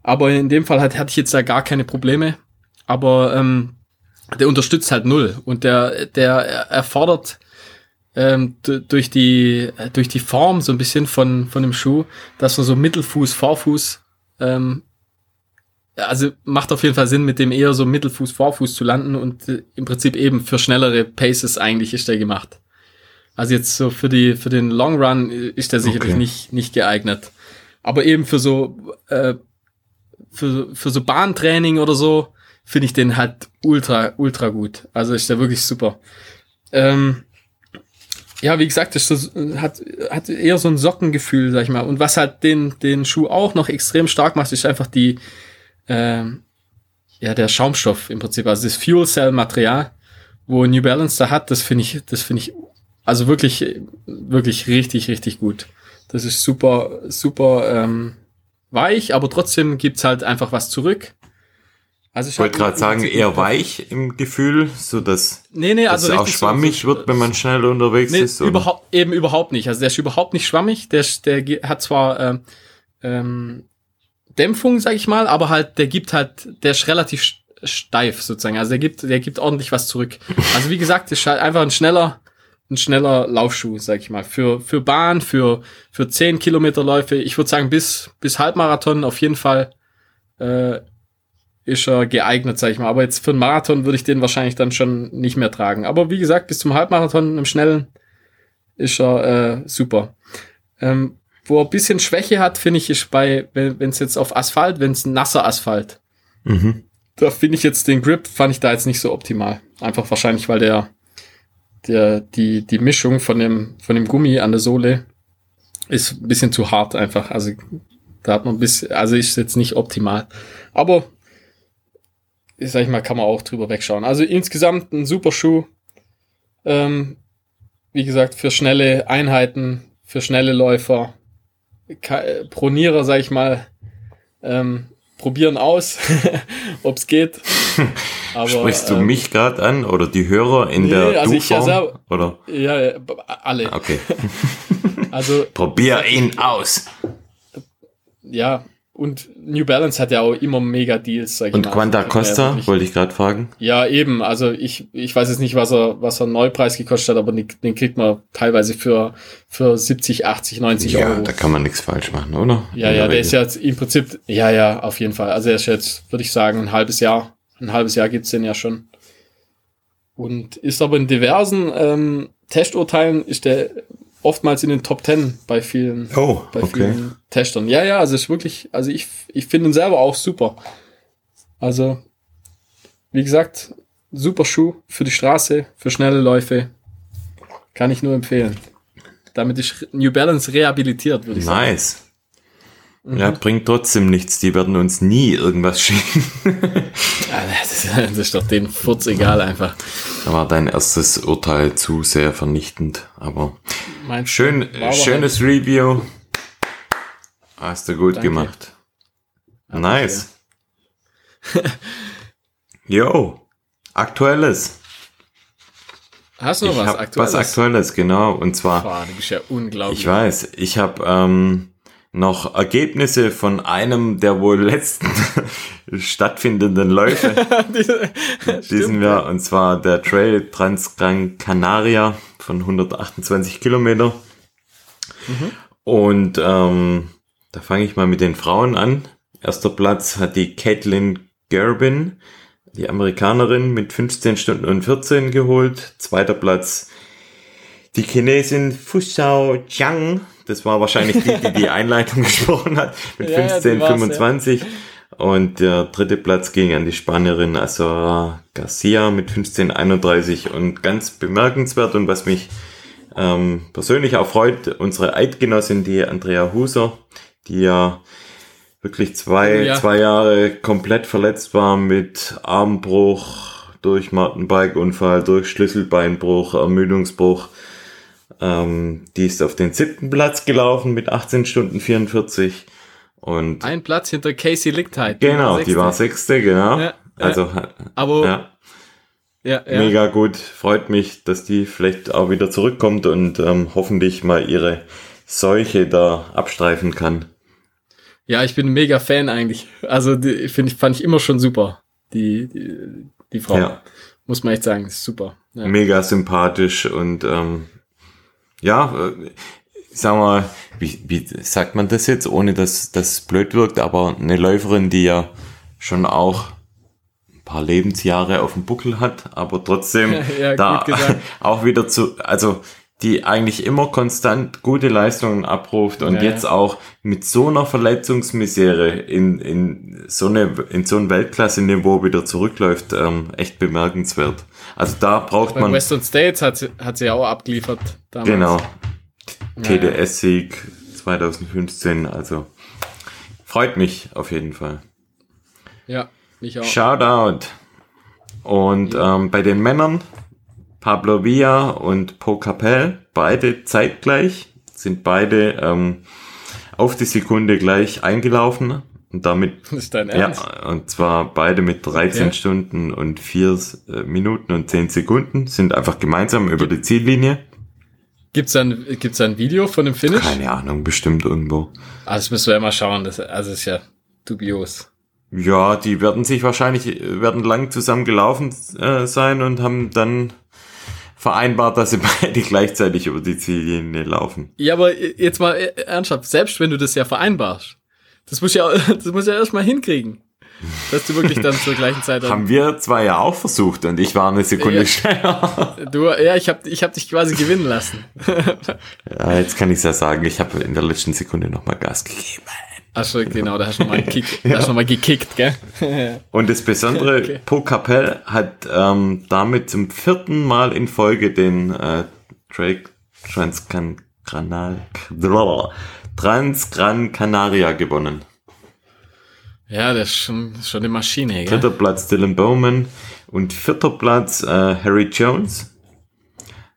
aber in dem Fall hat, hatte ich jetzt da gar keine Probleme. Aber ähm, der unterstützt halt null und der, der erfordert ähm, durch die durch die Form so ein bisschen von von dem Schuh, dass man so Mittelfuß, Vorfuß, ähm, also macht auf jeden Fall Sinn, mit dem eher so Mittelfuß, Vorfuß zu landen und äh, im Prinzip eben für schnellere Paces eigentlich ist der gemacht. Also jetzt so für die für den Long Run äh, ist der sicherlich Okay. nicht nicht geeignet, aber eben für so äh, für für so Bahntraining oder so finde ich den halt ultra ultra gut. Also ist der wirklich super. Ähm, ja, wie gesagt, das hat, hat eher so ein Sockengefühl, sag ich mal. Und was halt den, den Schuh auch noch extrem stark macht, ist einfach die, ähm, ja, der Schaumstoff im Prinzip, also das Fuel Cell Material, wo New Balance da hat, das finde ich, das finde ich, also wirklich, wirklich richtig, richtig gut. Das ist super, super ähm, weich, aber trotzdem gibt's halt einfach was zurück. Also Ich wollte gerade sagen, eher weich im Gefühl, so dass, Nee, nee, also es auch schwammig so, wird, wenn man schnell unterwegs Nee, ist. überhaupt, eben überhaupt nicht. Also der ist überhaupt nicht schwammig. Der, der hat zwar ähm, ähm, Dämpfung, sag ich mal, aber halt, der gibt halt, der ist relativ st- steif sozusagen. Also der gibt, der gibt ordentlich was zurück. Also wie gesagt, ist halt einfach ein schneller, ein schneller Laufschuh, sag ich mal. Für, für Bahn, für, für 10 Kilometer Läufe. Ich würde sagen, bis, bis Halbmarathon auf jeden Fall äh, ist er geeignet, sag ich mal. Aber jetzt für einen Marathon würde ich den wahrscheinlich dann schon nicht mehr tragen. Aber wie gesagt, bis zum Halbmarathon im Schnellen ist er äh, super. Ähm, wo er ein bisschen Schwäche hat, finde ich, ist bei, wenn es jetzt auf Asphalt, wenn es nasser Asphalt, Mhm. da finde ich jetzt den Grip, fand ich da jetzt nicht so optimal. Einfach wahrscheinlich, weil der, der, die, die Mischung von dem, von dem Gummi an der Sohle ist ein bisschen zu hart einfach. Also da hat man ein bisschen, also ist jetzt nicht optimal. Aber, ich sag ich mal, kann man auch drüber wegschauen. Also insgesamt ein super Schuh. Ähm, wie gesagt, für schnelle Einheiten, für schnelle Läufer, Pronierer, sag ich mal, ähm, probieren aus, ob's geht. Aber, Sprichst du ähm, mich gerade an oder die Hörer in Nee, der also ich ja Du-Form? selber- Oder? Ja, ja, alle. Okay. Also Probier ihn aus. ja, und New Balance hat ja auch immer mega Deals, sag ich Und mal. Quanta Also, ja Costa, wirklich- wollte ich gerade fragen. Ja, eben. Also ich, ich weiß jetzt nicht, was er, was er Neupreis gekostet hat, aber den, den kriegt man teilweise für, für 70, 80, 90 Ja, Euro. da kann man nichts falsch machen, oder? Ja, In ja, der der ist ja jetzt im Prinzip, ja, ja, auf jeden Fall. Also er ist jetzt, würde ich sagen, ein halbes Jahr. Ein halbes Jahr gibt's den ja schon. Und ist aber in diversen ähm, Testurteilen ist der oftmals in den Top 10 bei vielen, Oh, bei okay. vielen Testern. Ja, ja, also ist wirklich, also ich, ich finde ihn selber auch super. Also, wie gesagt, super Schuh für die Straße, für schnelle Läufe. Kann ich nur empfehlen. Damit ist New Balance rehabilitiert, würde ich sagen. Nice. Ja, bringt trotzdem nichts. Die werden uns nie irgendwas schicken. Ja, das, ist, das ist doch den Furz egal einfach. Da war dein erstes Urteil zu sehr vernichtend. Aber Mein schön, aber schönes Review. Hast du gut Danke. gemacht. Nice. Jo, aktuelles. Hast du noch ich was Aktuelles? was Aktuelles, genau. Und zwar, Boah, du bist ja unglaublich. ich weiß, ich habe ähm, noch Ergebnisse von einem der wohl letzten stattfindenden Läufe diesen Jahr. Und zwar der Trail Transgran Canaria von 128 Kilometer. Und ähm, da fange ich mal mit den Frauen an. Erster Platz hat die Caitlin Gerbin, die Amerikanerin, mit 15 Stunden und 14 geholt. Zweiter Platz die Chinesin Fushao Jiang. Das war wahrscheinlich die, die die Einleitung gesprochen hat, mit Ja, ja, die 15, war's, 25. Und der dritte Platz ging an die Spanierin Azora Garcia mit 15, 31. Und ganz bemerkenswert und was mich ähm, persönlich auch freut, unsere Eidgenossin, die Andrea Huser, die ja wirklich zwei, Oh ja. zwei Jahre komplett verletzt war mit Armbruch, durch Mountainbike-Unfall, durch Schlüsselbeinbruch, Ermüdungsbruch. Ähm, die ist auf den siebten Platz gelaufen mit 18 Stunden 44. Und Ein Platz hinter Casey Lichtheit. genau, die war sechste. genau. Ja, also, Aber ja. ja, ja. Mega gut. Freut mich, dass die vielleicht auch wieder zurückkommt und ähm, hoffentlich mal ihre Seuche da abstreifen kann. Ja, ich bin ein mega Fan eigentlich. Also die finde ich fand ich immer schon super. Die die, die Frau Ja. muss man echt sagen, ist super. Ja. Mega sympathisch und ähm, ja, äh, sag mal, wie, wie sagt man das jetzt, ohne dass das blöd wirkt, aber eine Läuferin, die ja schon auch ein paar Lebensjahre auf dem Buckel hat, aber trotzdem Ja, da gut gesagt. auch wieder zu, also die eigentlich immer konstant gute Leistungen abruft und Ja, ja. jetzt auch mit so einer Verletzungsmisere in, in so eine in so ein Weltklasse-Niveau wieder zurückläuft, ähm, echt bemerkenswert. Also da braucht Bei man Western States hat sie, hat sie auch abgeliefert damals. genau Ja, TDS-Sieg 2015. Also freut mich auf jeden Fall. Ja, mich auch. Shoutout. Und ähm, bei den Männern Pablo Villa und Po Capel, beide zeitgleich, sind beide ähm, auf die Sekunde gleich eingelaufen. Und damit, Das ist dein Ernst? ja, und zwar beide mit 13 Okay. Stunden und 4 äh, Minuten und 10 Sekunden, sind einfach gemeinsam über die Ziellinie. Gibt's da ein, gibt's da ein Video von dem Finish? Keine Ahnung, bestimmt irgendwo. Ah, das müssen wir ja mal schauen. Das, also ist ja dubios. Ja, die werden sich wahrscheinlich, werden lang zusammen gelaufen äh, sein und haben dann vereinbart, dass sie beide gleichzeitig über die Ziellinie laufen. Ja, aber jetzt mal äh, ernsthaft, selbst wenn du das ja vereinbarst, das muss ja, das muss ja erstmal hinkriegen. Dass du wirklich dann zur gleichen Zeit Haben wir zwei ja auch versucht und ich war eine Sekunde Ja. schneller. du, ja, ich hab, ich hab dich quasi gewinnen lassen. Ja, jetzt kann ich ja sagen, ich habe in der letzten Sekunde nochmal Gas gegeben. Ach so, genau, da hast du nochmal Kick, du nochmal gekickt, gell? Und das Besondere, Okay. Po Capel hat ähm, damit zum vierten Mal in Folge den äh, Drake Transcan Granal Transgran Canaria gewonnen. Ja, das ist schon, schon eine Maschine, gell? Dritter Platz Dylan Bowman und vierter Platz äh, Harry Jones.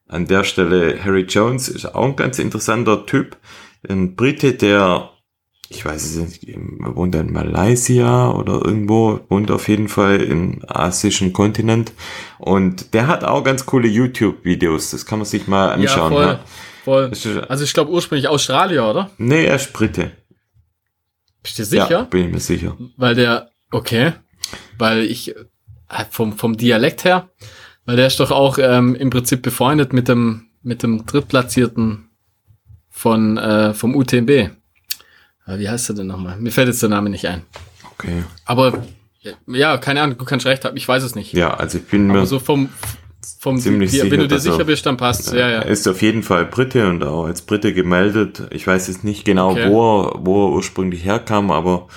An der Stelle Harry Jones ist auch ein ganz interessanter Typ. Ein Brite, der, ich weiß es nicht, er wohnt in Malaysia oder irgendwo, wohnt auf jeden Fall im asischen Kontinent. Und der hat auch ganz coole YouTube-Videos. Das kann man sich mal Ja, anschauen. voll, ja. voll. Das ist- Also ich glaube ursprünglich Australier, oder? Nee, er ist Brite. Bist du sicher? Ja, bin ich mir sicher. Weil der, okay, weil ich, äh, vom, vom Dialekt her, weil der ist doch auch ähm, im Prinzip befreundet mit dem, mit dem Drittplatzierten von, äh, vom UTMB. Wie heißt er denn nochmal? Mir fällt jetzt der Name nicht ein. Okay. Aber, ja, keine Ahnung, du kannst recht haben, ich weiß es nicht. Ja, also ich bin mir Aber so vom, vom, Ziemlich sicher, wenn du dir er- sicher bist, dann passt ja, ja. Er ist auf jeden Fall Brite und auch als Brite gemeldet. Ich weiß jetzt nicht genau, Okay. wo, er, wo er ursprünglich herkam, aber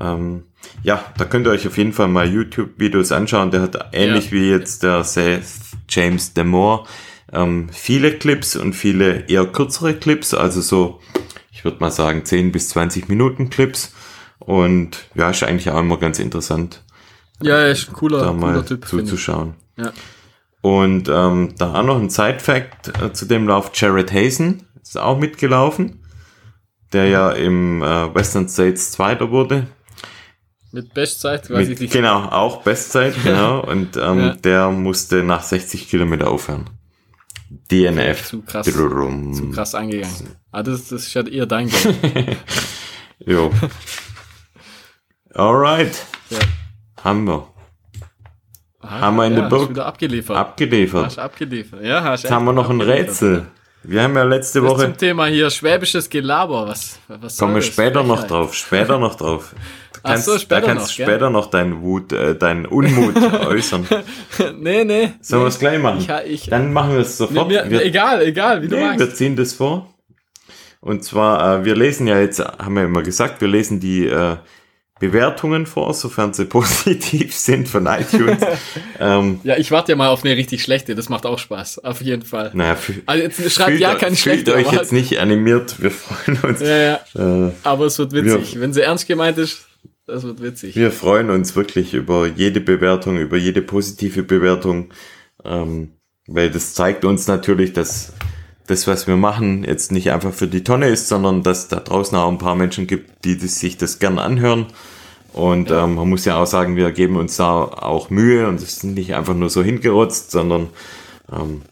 ähm, ja, da könnt ihr euch auf jeden Fall mal YouTube-Videos anschauen. Der hat ähnlich Ja. wie jetzt der Seth James Demore ähm, viele Clips und viele eher kürzere Clips, also so, ich ich würde mal sagen, 10 bis 20 Minuten Clips. Und ja, ist eigentlich auch immer ganz interessant, Ja, ist ein cooler, da cooler mal Typ. finde ich. zuzuschauen. Ja. Und ähm, da auch noch ein Side-Fact äh, zu dem Lauf. Jared Hazen ist auch mitgelaufen, der ja im äh, Western States Zweiter wurde. Mit Bestzeit, weiß ich Mit, nicht. genau, auch Bestzeit, genau. Und ähm, Ja. der musste nach 60 Kilometer aufhören. DNF. Zu krass. Diddledum. Zu krass angegangen. Ah, das, das ist ja eher dein Game. Jo. Alright. ja. Haben wir. Ah, Haben wir in ja, der Burg hast wieder abgeliefert. Abgeliefert. Hast abgeliefert. Ja, hast Jetzt haben wir noch ein Rätsel. Wir haben ja letzte Woche, zum Thema hier schwäbisches Gelaber. Was, was kommen wir später noch drauf, später noch drauf. Du kannst, so, später da kannst noch, du gell? später noch deinen Wut, äh, deinen Unmut äußern. nee, nee. Sollen wir nee. es gleich machen? Ich, ich, Dann machen wir es nee, sofort. mir, wir, egal, egal, wie du nee, magst. wir ziehen das vor. Und zwar, äh, wir lesen ja jetzt, haben wir immer gesagt, wir lesen die äh, Bewertungen vor, sofern sie positiv sind von iTunes. ähm, Ja, ich warte ja mal auf eine richtig schlechte. Das macht auch Spaß. Auf jeden Fall. naja, Also jetzt schreibt fühlt, ja keine fühlt schlechte. euch aber jetzt nicht animiert, wir freuen uns. Ja, ja. Äh, Aber es wird witzig. Wenn sie ernst gemeint ist, das wird witzig. Wir freuen uns wirklich über jede Bewertung, über jede positive Bewertung, ähm, weil das zeigt uns natürlich, dass das, was wir machen, jetzt nicht einfach für die Tonne ist, sondern dass da draußen auch ein paar Menschen gibt, die das, sich das gern anhören. Und ähm, man muss ja auch sagen, wir geben uns da auch Mühe und es sind nicht einfach nur so hingerotzt, sondern ähm,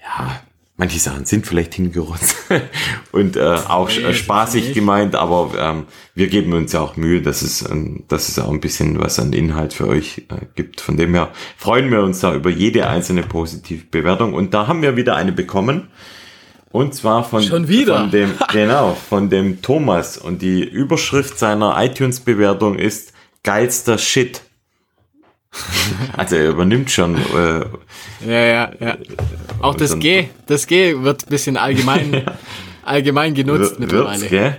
ja, manche Sachen sind vielleicht hingerotzt und äh, auch Nee, spaßig nicht. gemeint, aber ähm, wir geben uns ja auch Mühe, dass es, ähm, dass es auch ein bisschen was an Inhalt für euch äh, gibt. Von dem her freuen wir uns da über jede einzelne positive Bewertung und da haben wir wieder eine bekommen. Und zwar von, Schon wieder? von dem, genau, von dem Thomas. Und die Überschrift seiner iTunes-Bewertung ist geilster Shit. Also er übernimmt schon äh, Ja, ja, ja. Auch das G, das G wird ein bisschen allgemein, allgemein genutzt mittlerweile. wird's, gell?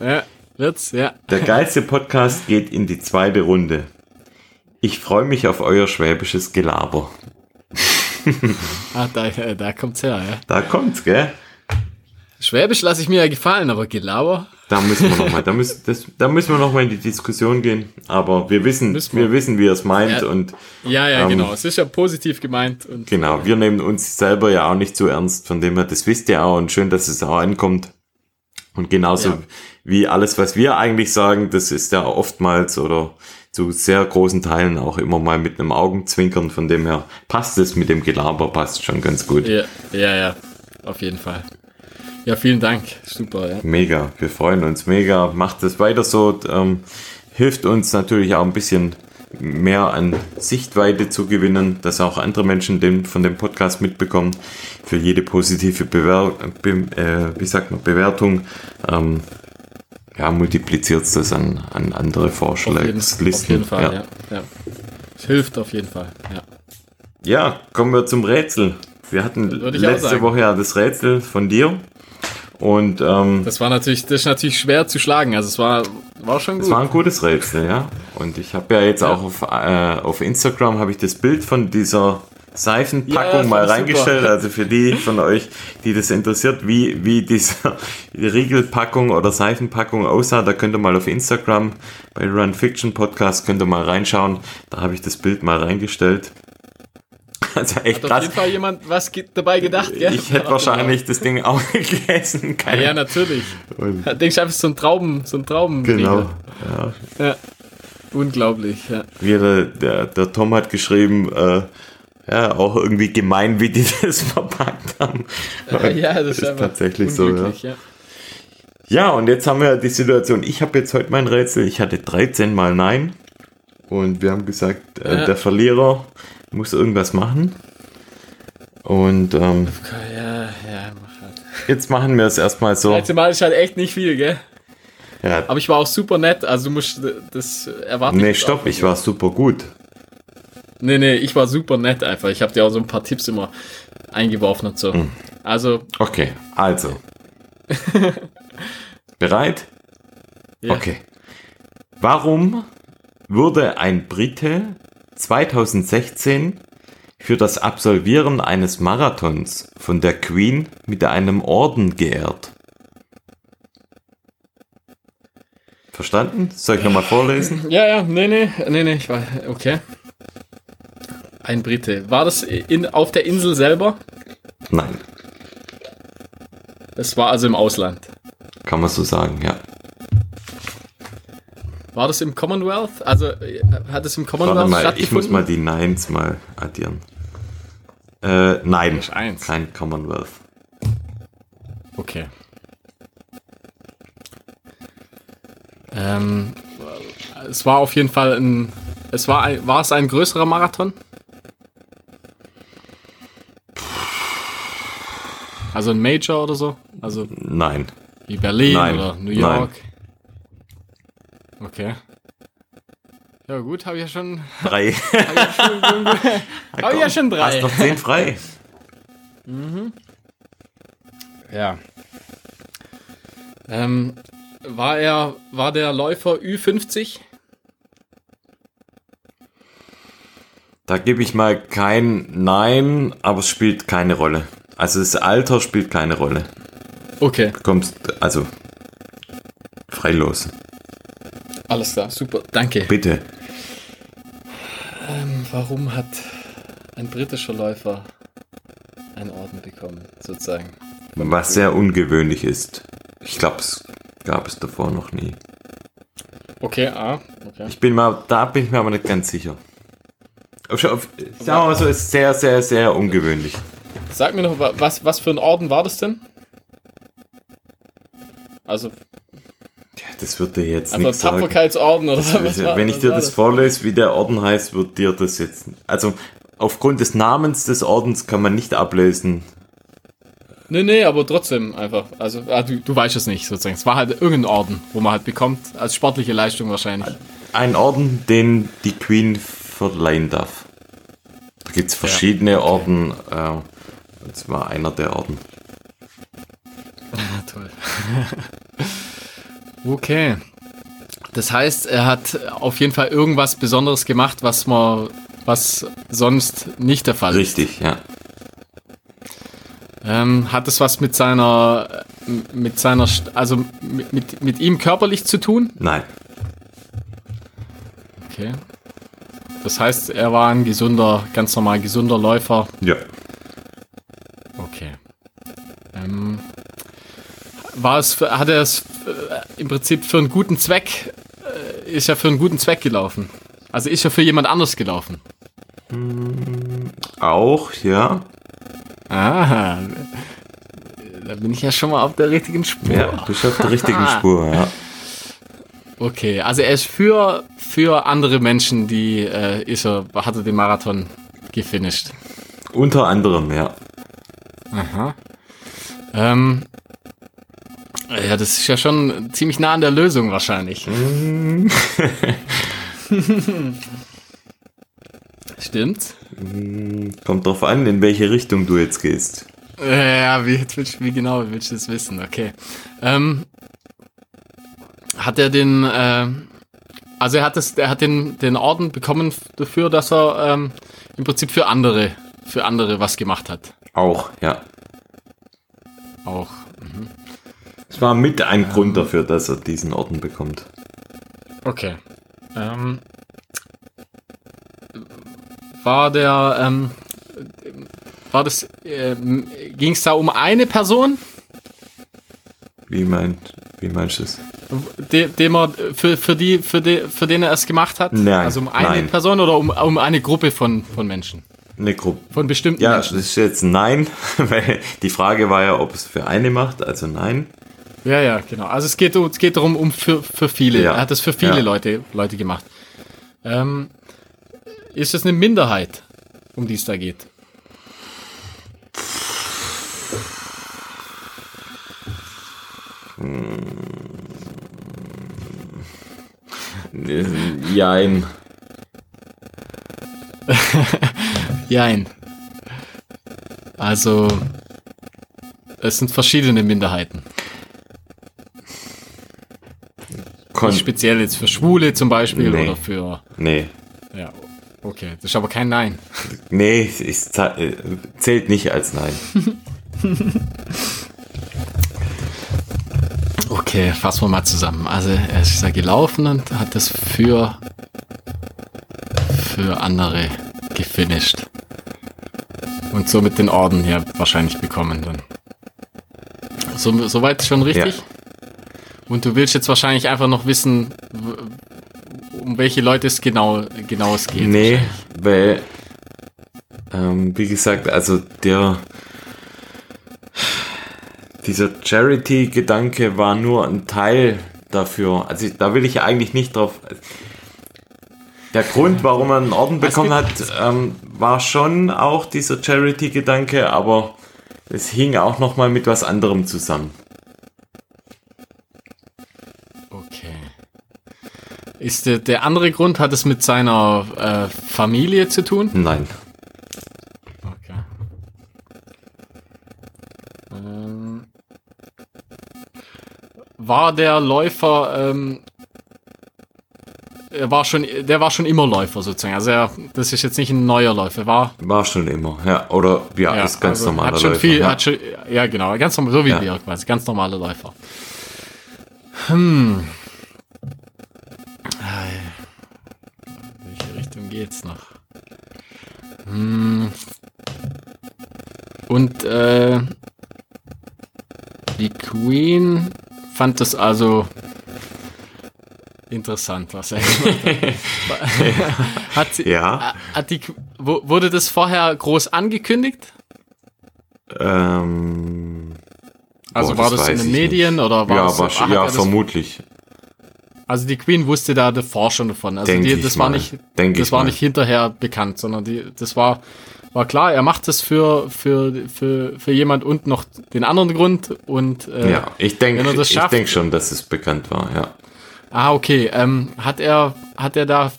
Ja, wird's, ja. Der geilste Podcast geht in die zweite Runde. Ich freue mich auf euer schwäbisches Gelaber. Ah, da, äh, da kommt's her, ja. Da kommt's, gell? Schwäbisch lasse ich mir ja gefallen, aber Gelaber. Da müssen wir noch mal, da müssen, das, da müssen wir noch mal in die Diskussion gehen. Aber wir wissen, wir. wir wissen, wie er es meint Ja. und Ja, ja, Ähm, genau. Es ist ja positiv gemeint und genau, wir nehmen uns selber ja auch nicht so ernst. Von dem her, das wisst ihr auch und schön, dass es auch ankommt. Und genauso Ja. wie alles, was wir eigentlich sagen, das ist ja oftmals oder zu sehr großen Teilen auch immer mal mit einem Augenzwinkern. Von dem her passt es mit dem Gelaber, passt schon ganz gut. ja, ja, ja, auf jeden Fall. Ja, vielen Dank. Super, ja. Mega, wir freuen uns mega. Macht es weiter so. Ähm, hilft uns natürlich auch ein bisschen mehr an Sichtweite zu gewinnen, dass auch andere Menschen den, von dem Podcast mitbekommen. Für jede positive Bewer Be äh, wie sagt man, Bewertung ähm, ja, multipliziert es das an, an andere Auf Vorschlagslisten. auf jeden Fall, ja. ja. ja. Es hilft auf jeden Fall, ja. ja, kommen wir zum Rätsel. Wir hatten letzte. Woche ja das Rätsel von dir. Und ähm, Das war natürlich, das ist natürlich schwer zu schlagen. Also es war, war schon gut. Es war ein gutes Rätsel, ja. Und ich habe ja jetzt auch auf, äh, auf Instagram habe ich das Bild von dieser Seifenpackung Ja, mal ich super. reingestellt. Also für die von euch, die das interessiert, wie, wie diese Riegelpackung oder Seifenpackung aussah, da könnt ihr mal auf Instagram bei Run Fiction Podcast könnt ihr mal reinschauen. Da habe ich das Bild mal reingestellt. Also echt Hat auf krass. jeden Fall jemand was dabei gedacht, gell? Ich hätte wahrscheinlich das Ding auch gegessen. Keine Ja, natürlich. Und- Denkst du einfach so ein Trauben, so ein Trauben. Genau. Ja. Ja. Unglaublich, ja. wie der, der, der Tom hat geschrieben, äh, ja, auch irgendwie gemein, wie die das verpackt haben. Ja, das ist, ist tatsächlich so, ja. ja. Ja, und jetzt haben wir die Situation, ich habe jetzt heute mein Rätsel, ich hatte 13 mal Nein. Und wir haben gesagt, äh, Ja. der Verlierer muss irgendwas machen. Und ähm, Ja, ja, mach halt. jetzt machen wir es erstmal so. Letztes Mal ist halt echt nicht viel, gell? Ja, Aber ich war auch super nett, also du musst das erwarten. nee, stopp, ich war super gut. Nee, nee, ich war super nett einfach. Ich habe dir auch so ein paar Tipps immer eingeworfen und so. Hm. Also, Okay, also. Bereit? ja. Okay. Warum wurde ein Brite 2016 für das Absolvieren eines Marathons von der Queen mit einem Orden geehrt? Verstanden? Soll ich nochmal vorlesen? Ja, ja, nee, nee, nee, nee, ich war, okay. Ein Brite. War das in, auf der Insel selber? Nein. Es war also im Ausland. Kann man so sagen, ja. War das im Commonwealth? Also äh, hat es im Commonwealth Warte mal, stattgefunden? ich muss mal die Nines mal addieren. Äh, nein, kein Commonwealth. Okay. Ähm, es war auf jeden Fall ein. Es war ein, war es ein größerer Marathon? Also ein Major oder so? Also Nein. wie Berlin Nein, oder New nein. Okay. Ja gut, habe ich ja schon. Drei. Habe ich ja schon drei. Hast noch zehn frei. Ja. Ähm, war er, war der Läufer Ü50? Da gebe ich mal kein Nein, aber es spielt keine Rolle. Also das Alter spielt keine Rolle. Okay, Du kommst, also frei los. Alles klar, super, danke. Bitte. Ähm, warum hat ein britischer Läufer einen Orden bekommen, sozusagen? Was sehr ungewöhnlich ist. Ich glaube, es gab es davor noch nie. Okay, ah, okay. Ich bin mal, da bin ich mir aber nicht ganz sicher. Sagen wir mal so, ist sehr, sehr, sehr ungewöhnlich. Sag mir noch, wa- was, was für ein Orden war das denn? Also, Ja, das wird dir jetzt einfach nicht sagen. Tapferkeitsorden oder Das, was war- wenn ich dir war das vorlese, wie der Orden heißt, wird dir das jetzt. Also aufgrund des Namens des Ordens kann man nicht ablesen. Nee, nee, aber trotzdem einfach. Also, ah, du, du weißt es nicht, sozusagen. Es war halt irgendein Orden, wo man halt bekommt, als sportliche Leistung wahrscheinlich. Ein Orden, den die Queen verleihen darf. Da gibt es verschiedene Orden. Äh, das war einer der Orden. Toll. Okay. Das heißt, er hat auf jeden Fall irgendwas Besonderes gemacht, was man, was sonst nicht der Fall ist. Richtig, ja. Ähm, hat es was mit seiner, mit seiner, also mit, mit, mit ihm körperlich zu tun? Nein. Okay. Das heißt, er war ein gesunder, ganz normal gesunder Läufer. Ja. Okay. Ähm, war es, hat er es im Prinzip für einen guten Zweck, äh, ist er für einen guten Zweck gelaufen? Also ist er für jemand anders gelaufen? Auch, ja. Aha. Da bin ich ja schon mal auf der richtigen Spur. Ja, du bist auf der richtigen Spur, ja. Okay, also er ist für, für andere Menschen, die äh, ist er, hat er den Marathon gefinisht. Unter anderem, ja. Aha. Ähm, ja, das ist ja schon ziemlich nah an der Lösung wahrscheinlich. Stimmt. Kommt drauf an, in welche Richtung du jetzt gehst. Ja, wie, wie genau willst du das wissen? Okay. Ähm, hat er den, äh, also er hat das, er hat den, den Orden bekommen dafür, dass er ähm, im Prinzip für andere, für andere was gemacht hat. Auch, ja. Auch. Es war mit ein Grund dafür, dass er diesen Orden bekommt. Okay. Ähm, war der, ähm, war das, ähm, ging es da um eine Person, Wie meint, wie meinst du es? de, dem er für, für die, für die, für den er es gemacht hat? Nein, Also um eine nein. Person oder um, um eine Gruppe von, von Menschen? Eine Gruppe. Von bestimmten Ja, das Menschen? ist jetzt ein Nein, weil die Frage war ja, ob es für eine macht, also nein. Ja, ja, genau. Also es geht, um- es geht darum, um für, für viele. Ja. Er hat es für viele Ja. Leute, Leute gemacht. Ähm, ist es eine Minderheit, um die es da geht? Äh, Jein. Jein. Also, es sind verschiedene Minderheiten. Kon Speziell jetzt für Schwule zum Beispiel Nee. oder für. nee. Ja, okay. Das ist aber kein Nein. Nee, es äh, zählt nicht als Nein. Okay, fassen wir mal zusammen. Also er ist da gelaufen und hat das für, für andere gefinisht. Und somit den Orden hier wahrscheinlich bekommen dann. So, soweit schon richtig? Ja. Und du willst jetzt wahrscheinlich einfach noch wissen, um welche Leute es genau, genau es geht. Nee, weil, ähm, wie gesagt, also der, dieser Charity-Gedanke war nur ein Teil dafür. Also da will ich eigentlich nicht drauf. Der Grund, warum er einen Orden bekommen hat, ähm, war schon auch dieser Charity-Gedanke, aber es hing auch noch mal mit was anderem zusammen. Ist der, der andere Grund, hat es mit seiner äh, Familie zu tun? Nein. war der Läufer, ähm, er war schon, der war schon immer Läufer sozusagen. Also er, das ist jetzt nicht ein neuer Läufer, war. War schon immer, ja. Oder ja, ja ist ganz also normaler hat schon Läufer. Viel, ja. Hat schon, ja, genau, ganz normal, so wie ja. wir quasi, ganz normale Läufer. Hm. Geht's noch? Hm. Und äh, die Queen fand das also interessant, was er gemacht hat. hat sie, ja. Hat die, wurde das vorher groß angekündigt? Ähm, also boah, war das, das in den Medien nicht. oder war ja, das war, ja, vermutlich. Also die Queen wusste da davor schon davon. Also die, das war nicht, Denk das war mal. nicht hinterher bekannt, sondern die, das war war klar, er macht es für, für, für, für jemand und noch den anderen Grund. Und, äh, ja, ich denke ich denk schon, dass es bekannt war, ja. Ah, okay. Ähm, hat er, hat er da,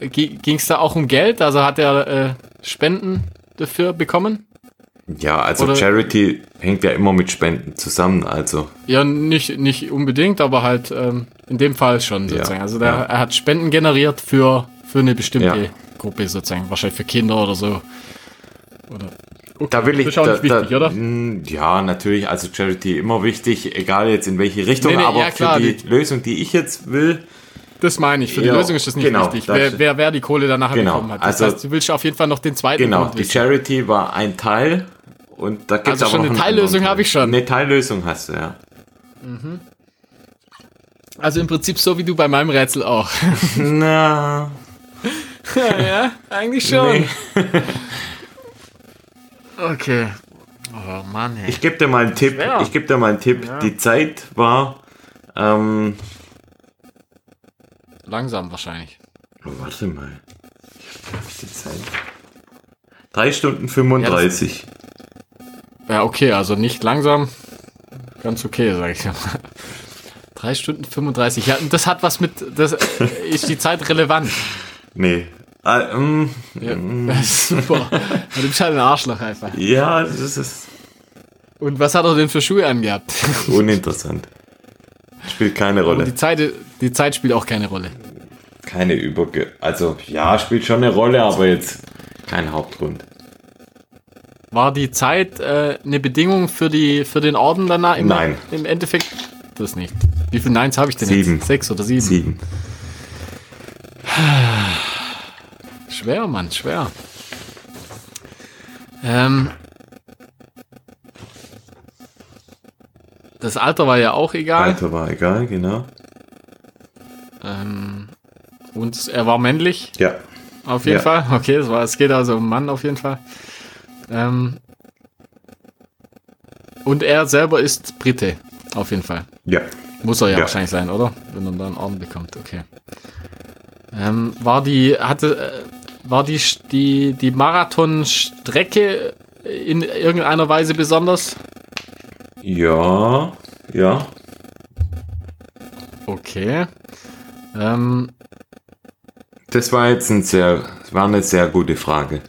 ging es da auch um Geld? Also hat er äh, Spenden dafür bekommen? Ja, also Oder, Charity hängt ja immer mit Spenden zusammen, also. Ja, nicht, nicht unbedingt, aber halt ähm, in dem Fall schon sozusagen. Ja, also der, ja. er hat Spenden generiert für, für eine bestimmte ja. Gruppe sozusagen, wahrscheinlich für Kinder oder so. Oder? Okay. Da will ich, das ist auch da, wichtig, da, oder? Ja, natürlich, also Charity immer wichtig, egal jetzt in welche Richtung, nee, nee, aber klar, für die, die, Lösung, die ich jetzt will. Das meine ich, für ja, die Lösung ist das nicht genau, wichtig, wer, wer, wer die Kohle danach genau, bekommen hat. Das also, heißt, du willst auf jeden Fall noch den zweiten Genau, die Charity war ein Teil und da gibt es also aber schon eine Teillösung habe ich schon. Eine Teillösung hast du, ja. Mhm. Also im Prinzip so wie du bei meinem Rätsel auch. Na. ja, ja, eigentlich schon. Nee. Okay. Oh Mann, ey. Ich gebe dir mal einen Tipp. Schwer. Ich gebe dir mal einen Tipp. Ja. Die Zeit war ähm, langsam wahrscheinlich. Oh, warte mal. Hab ich die Zeit? Drei Stunden 35. Ja, ja, okay, also nicht langsam. Ganz okay, sag ich mal. Drei Stunden 35. Ja, und das hat was mit. Das ist die Zeit relevant. Nee, Ah, ähm, ja, mm. super. Du bist halt ein Arschloch einfach. Ja, das ist. Und was hat er denn für Schuhe angehabt? Uninteressant. Spielt keine Rolle. Aber die Zeit, die Zeit spielt auch keine Rolle. Keine Überge... Also, ja, spielt schon eine Rolle, aber jetzt kein Hauptgrund. War die Zeit äh, eine Bedingung für, die, für den Orden danach? Im, Nein. Im Endeffekt das nicht. Wie viele Neins habe ich denn sieben. jetzt? Sechs oder sieben? Sieben. Schwer, Mann, schwer. Ähm, das Alter war ja auch egal. Alter war egal, genau. Ähm, und er war männlich. Ja. Auf jeden ja. Fall. Okay, es, war, es geht also um Mann auf jeden Fall. Ähm, und er selber ist Brite. Auf jeden Fall. Ja. Muss er ja, ja. wahrscheinlich sein, oder? Wenn er dann einen Orden bekommt. Okay. Ähm, war die, hatte, äh, war die, die, die Marathonstrecke in irgendeiner Weise besonders? Ja, ja. Okay. Ähm, das war jetzt ein sehr, war eine sehr gute Frage.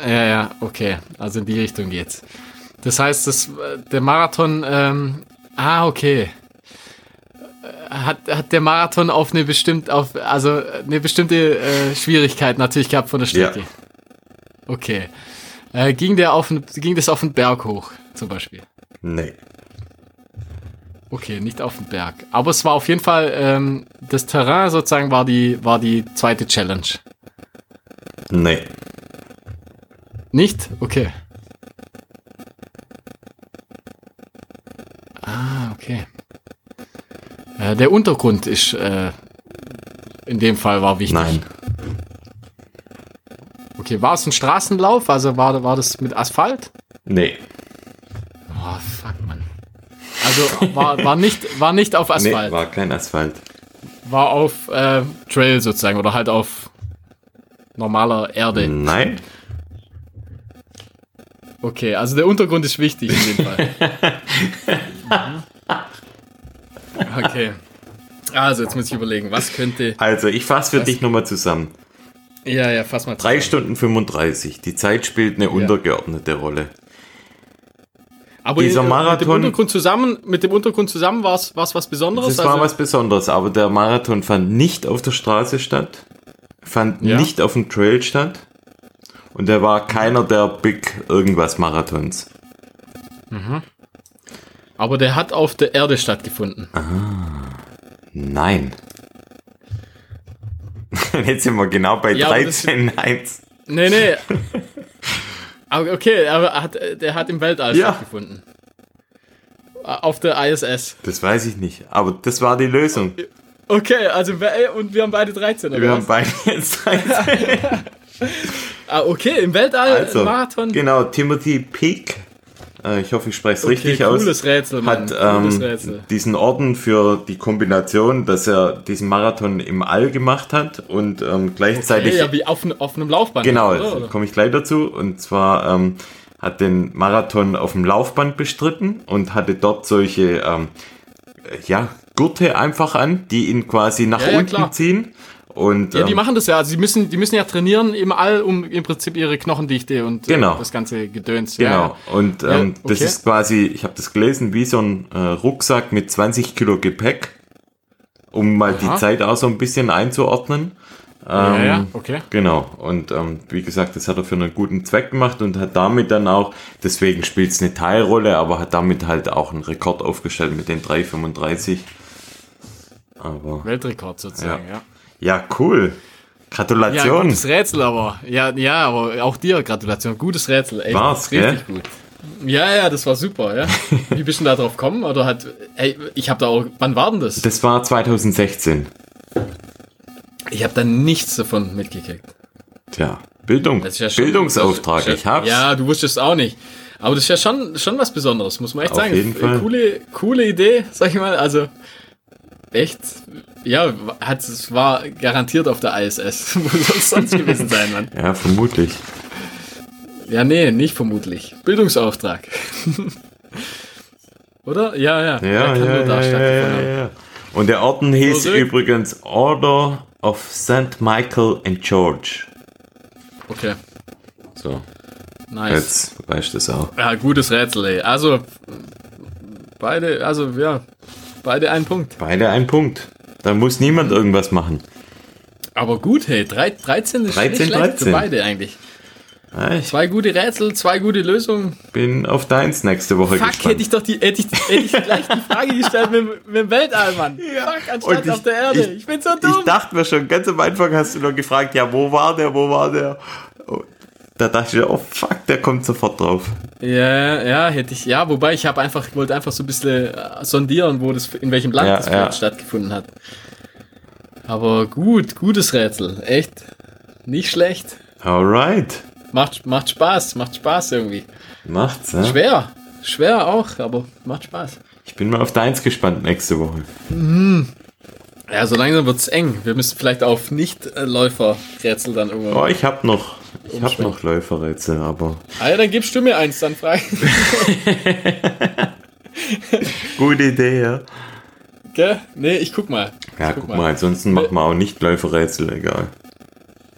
Ja, ja, okay. Also in die Richtung geht's. Das heißt, das, der Marathon, ähm, ah, okay hat, hat der Marathon auf eine bestimmte, auf, also eine bestimmte äh, Schwierigkeit natürlich gehabt von der Strecke. Ja. Okay. Äh, ging der auf, ging das auf den Berg hoch, zum Beispiel? Nee. Okay, nicht auf dem Berg. Aber es war auf jeden Fall, ähm, das Terrain sozusagen war die, war die zweite Challenge. Nee. Nicht? Okay. Ah, okay. Äh, der Untergrund ist, äh, in dem Fall war wichtig. Nein. Okay, war es ein Straßenlauf? Also war, war das mit Asphalt? Nee. Oh, fuck, Mann. Also war, war, nicht, war nicht auf Nee, Asphalt. war kein Asphalt. war auf äh, Trail sozusagen oder halt auf normaler Erde. Nein. Okay, also der Untergrund ist wichtig in dem Fall. Okay. Also, jetzt muss ich überlegen, was könnte. Also, ich fasse für Was? dich nochmal zusammen. Ja, ja, fass mal Drei zusammen. Stunden 35. Die Zeit spielt eine untergeordnete Rolle. Aber dieser äh, Mit dem Marathon- Untergrund zusammen, mit dem Untergrund zusammen war es was Besonderes? Das war Also- was Besonderes, aber der Marathon fand nicht auf der Straße statt, fand Ja. nicht auf dem Trail statt und der war keiner der Big irgendwas Marathons. Aber der hat auf der Erde stattgefunden. Nein. Jetzt sind wir genau bei Ja, aber das- 13, 1. Nee, nee. Aber okay, aber er hat, der hat im Weltall Ja. stattgefunden. Auf der ISS. Das weiß ich nicht, aber das war die Lösung. Okay, also und wir haben beide 13, oder Wir was? haben beide jetzt 13. Ah, okay, im Weltall Also, Marathon. genau, Timothy Peak, äh, ich hoffe, ich spreche es Okay, richtig aus. cooles Rätsel, Mann. hat cooles ähm, Rätsel. diesen Orden für die Kombination, dass er diesen Marathon im All gemacht hat und ähm, gleichzeitig Okay, ja, wie auf, auf einem Laufband. genau, oder? komme ich gleich dazu und zwar ähm, hat den Marathon auf dem Laufband bestritten und hatte dort solche ähm, äh, ja Gurte einfach an, die ihn quasi nach Ja, ja, unten klar. ziehen und Ja, die ähm, machen das ja. Also die müssen, die müssen ja trainieren im All, um im Prinzip ihre Knochendichte und äh, Genau. das ganze Gedöns. Genau, Ja, und Ja, ähm, das okay. ist quasi, ich habe das gelesen, wie so ein äh, Rucksack mit 20 Kilo Gepäck, um mal Aha. die Zeit auch so ein bisschen einzuordnen. ja, Ähm, ja, okay. Genau, und ähm, wie gesagt, das hat er für einen guten Zweck gemacht und hat damit dann auch, deswegen spielt es eine Teilrolle, aber hat damit halt auch einen Rekord aufgestellt mit den 3,35. Aber Weltrekord sozusagen, ja. ja, cool. Ja, Gratulation. gutes Rätsel, aber. Ja, ja, aber auch dir Gratulation. Gutes Rätsel. Echt, War's, richtig gut. Ja, ja, das war super, ja. Wie bist du denn da drauf gekommen? Oder hat. Ey, ich habe da auch. Wann war denn das? das war 2016. Ich habe da nichts davon mitgekriegt. Tja, Bildung, ja schon, Bildungsauftrag, ist ich ja, hab's. Ja, du wusstest auch nicht. Aber das ist ja schon, schon was Besonderes, muss man echt Auf sagen. jeden Fall. Coole, coole Idee, sag ich mal. Also, echt, ja, hat, es war garantiert auf der ISS. Wo soll es sonst gewesen sein, Mann? Ja, vermutlich. Ja, nee, nicht vermutlich. Bildungsauftrag. Oder? Ja, ja. Ja, ja, ja, ja, ja. Und der Orden hieß übrigens Order of St. Michael and George. Okay, So, nice. jetzt weißt du das auch. Ja, gutes Rätsel, ey. Also, beide, also, ja, beide ein Punkt. Beide ein Punkt. Da muss niemand irgendwas machen. Aber gut, hey, drei, 13 ist 13, nicht schlecht 13. für beide eigentlich. Ja, ich Zwei gute Rätsel, zwei gute Lösungen. bin auf deins nächste Woche Fuck, gespannt. hätte ich doch die, hätte ich, hätte ich gleich die Frage gestellt mit, mit dem Weltall, Mann. Fuck, anstatt ich- auf der Erde. Ich, ich- bin so dumm. Ich dachte mir schon, ganz am Anfang hast du noch gefragt, ja, wo war der, wo war der? Da dachte ich, oh fuck, der kommt sofort drauf. Ja, ja, hätte ich, ja, wobei ich habe einfach, wollte einfach so ein bisschen äh, sondieren, wo das, in welchem Land Ja, das ja. stattgefunden hat. Aber gut, gutes Rätsel. Echt. Nicht schlecht. Alright. Macht, macht Spaß, macht Spaß irgendwie. Macht's, ja? Schwer. Schwer auch, aber macht Spaß. Ich bin mal auf deins gespannt nächste Woche. Ja, so langsam wird's eng. Wir müssen vielleicht auf Nicht-Läufer-Rätsel dann irgendwann. Oh, ich hab noch, ich hab Umschwenken. noch Läuferrätsel, aber Ah ja, dann gibst du mir eins, dann frei. gute Idee, ja. Gell? Nee, ich guck mal. Ja, Ich guck mal, ansonsten machen wir auch nicht Läuferrätsel, egal.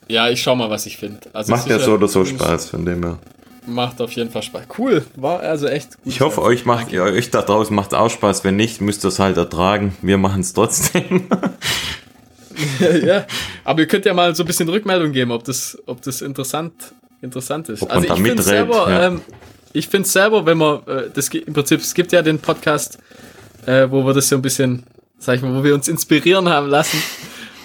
Ja, ich schau mal, was ich finde. Also Macht ja so oder so Spaß, von dem her. Macht auf jeden Fall Spaß. Cool, war also echt gut. Ich hoffe, euch macht, euch da draußen macht auch Spaß. Wenn nicht, müsst ihr es halt ertragen. Wir machen es trotzdem. ja, aber ihr könnt ja mal so ein bisschen Rückmeldung geben, ob das, ob das interessant, interessant ist. Ob da ich finde selber, ja. ähm, ich finde selber, wenn man, äh, das, im Prinzip, es gibt ja den Podcast äh, wo wir das so ein bisschen, sag ich mal, wo wir uns inspirieren haben lassen.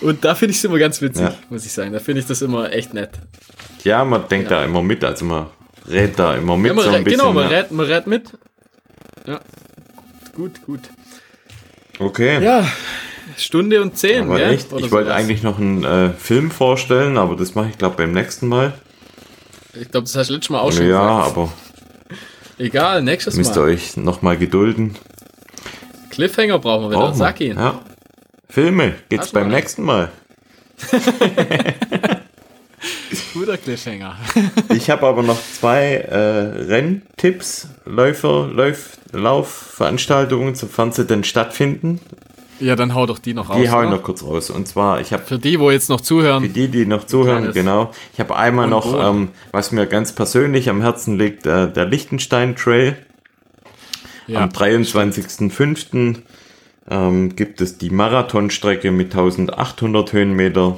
Und da finde ich es immer ganz witzig, Ja. muss ich sagen. Da finde ich das immer echt nett. Ja, man denkt da immer mit, also man rät da immer mit Ja, so ein bisschen. genau, man ja. rät, man rät mit. Ja. Gut, gut. Okay. Ja, Stunde und zehn, aber gell? echt, ich wollte eigentlich noch einen äh, Film vorstellen, aber das mache ich glaube beim nächsten Mal. Ich glaube, das hast du letztes Mal auch schon Ja, gesagt. aber Egal, nächstes müsst ihr Mal. euch noch mal gedulden. Cliffhanger brauchen wir wieder. Brauchen. Sag ihn. Ja. Filme geht's Hast beim mal? nächsten Mal. Guter Cliffhanger. Ich habe aber noch zwei äh, Renntipps, Läufer, Lauf, Laufveranstaltungen, sofern sie denn stattfinden. Ja, dann hau doch die noch raus. Die hau ich noch kurz raus. Und zwar, ich habe Für die, wo jetzt noch zuhören. Für die, die noch zuhören, Kleines. genau. Ich habe einmal Und noch, ähm, was mir ganz persönlich am Herzen liegt, äh, der Liechtenstein Trail. Ja. Am 23.05. Ähm, gibt es die Marathonstrecke mit 1800 Höhenmeter,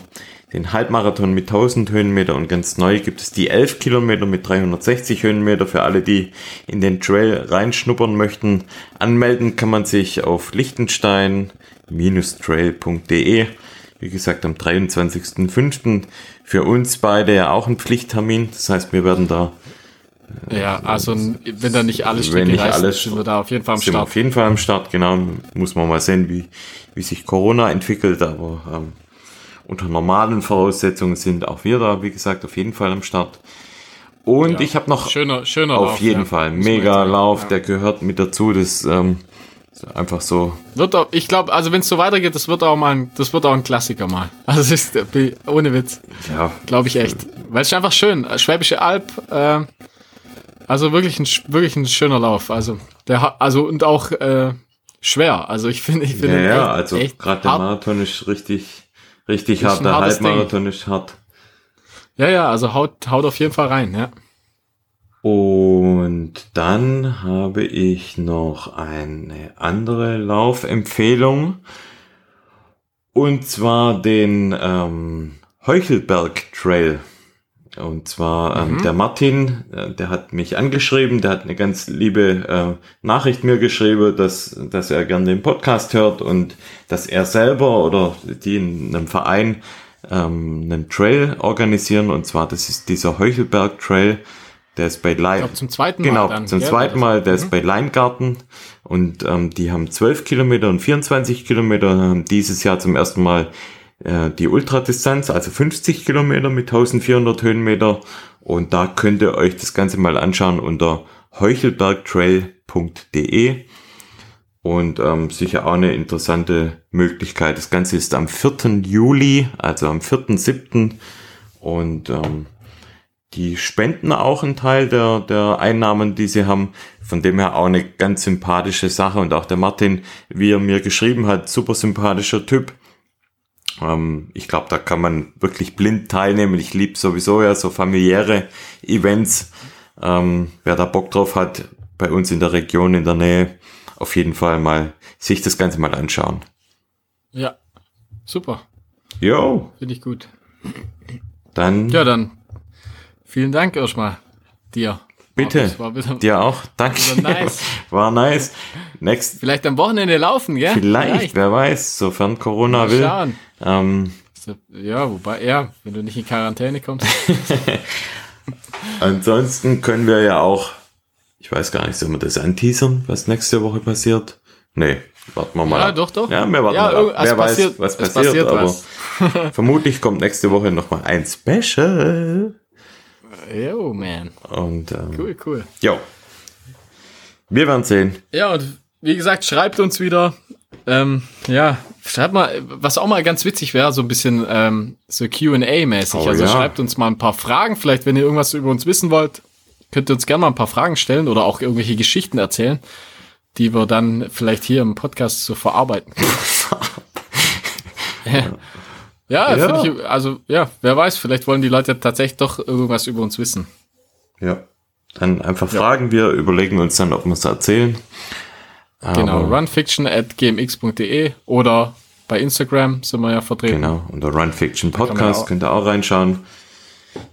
den Halbmarathon mit 1000 Höhenmeter und ganz neu gibt es die 11 Kilometer mit 360 Höhenmeter für alle, die in den Trail reinschnuppern möchten. Anmelden kann man sich auf lichtenstein-trail.de. Wie gesagt, am 23.05. Für uns beide ja auch ein Pflichttermin. Das heißt, wir werden da Ja, also wenn da nicht alles Wenn nicht alles- sind wir da auf jeden Fall am sind wir Start. auf jeden Fall am Start, genau. Muss man mal sehen, wie, wie sich Corona entwickelt, aber ähm, unter normalen Voraussetzungen sind auch wir da, wie gesagt, auf jeden Fall am Start. Und Ja. ich habe noch Schöner, schöner auf Lauf, jeden ja. Fall mega. Lauf, Ja. der gehört mit dazu. Das ähm, einfach so. Wird auch, ich glaube, also wenn es so weitergeht, das wird auch mal, ein, das wird auch ein Klassiker mal. Also es ist äh, ohne Witz, Ja, glaube ich echt, weil es ist einfach schön. Schwäbische Alb, äh, also wirklich ein wirklich ein schöner Lauf. Also der, also und auch äh, schwer. Also ich finde, ich ja, finde ihn ja echt- also gerade der hart. Marathon ist richtig, richtig Ist hart. Der hartes Ding. Halbmarathon ist hart. Ja, ja, also haut, haut auf jeden Fall rein, ja. Und dann habe ich noch eine andere Laufempfehlung. Und zwar den ähm, Heuchelberg Trail. Und zwar ähm, der Martin, äh, der hat mich angeschrieben, der hat eine ganz liebe äh, Nachricht mir geschrieben, dass, dass er gerne den Podcast hört und dass er selber oder die in einem Verein ähm, einen Trail organisieren. Und zwar, das ist dieser Heuchelberg Trail. Der ist bei Leih. Ich glaube zum zweiten Mal Genau, dann. zum gell? zweiten Mal, der ist bei Leingarten und ähm, die haben 12 Kilometer und 24 Kilometer, und haben dieses Jahr zum ersten Mal äh, die Ultradistanz, also 50 Kilometer mit 1400 Höhenmeter und da könnt ihr euch das Ganze mal anschauen unter heuchelbergtrail.de und ähm, sicher auch eine interessante Möglichkeit. Das Ganze ist am 4. Juli, also am 4.7. und ähm, die spenden auch einen Teil der, der Einnahmen, die sie haben. Von dem her auch eine ganz sympathische Sache. Und auch der Martin, wie er mir geschrieben hat, super sympathischer Typ. Ähm, ich glaube, da kann man wirklich blind teilnehmen. Ich liebe sowieso ja so familiäre Events. Ähm, wer da Bock drauf hat, bei uns in der Region, in der Nähe, auf jeden Fall mal sich das Ganze mal anschauen. Ja, super, Jo, finde ich gut. dann Ja, dann vielen Dank erstmal dir. bitte. War wieder, Dir auch. Danke. War nice. War nice. Next Vielleicht am Wochenende laufen, gell? Vielleicht, wer weiß, sofern Corona Mal will. schauen. Ähm, Ja, wobei, ja, wenn du nicht in Quarantäne kommst. ansonsten können wir ja auch, ich weiß gar nicht, sollen wir das anteasern, was nächste Woche passiert? Nee, warten wir mal. Ja, ab. doch, doch. Ja, wir warten Ja, mal. ab. Wer passiert- weiß, was passiert, passiert aber was. vermutlich kommt nächste Woche nochmal ein Special. Yo, man. Und ähm, Cool, cool. jo. Wir werden sehen. Ja, und wie gesagt, schreibt uns wieder. Ähm, ja, schreibt mal, was auch mal ganz witzig wäre, so ein bisschen ähm, so QA-mäßig. Oh, also ja. schreibt uns mal ein paar Fragen. Vielleicht, wenn ihr irgendwas über uns wissen wollt, könnt ihr uns gerne mal ein paar Fragen stellen oder auch irgendwelche Geschichten erzählen, die wir dann vielleicht hier im Podcast so verarbeiten. ja, ja, Ja. Ich, also ja, wer weiß, vielleicht wollen die Leute tatsächlich doch irgendwas über uns wissen. Ja. Dann einfach fragen wir, überlegen uns dann, ob wir es erzählen. Genau, Aber- runfiction at gmx.de oder bei Instagram sind wir ja vertreten. Genau, unter Run Fiction kann man Podcast könnt ihr auch reinschauen.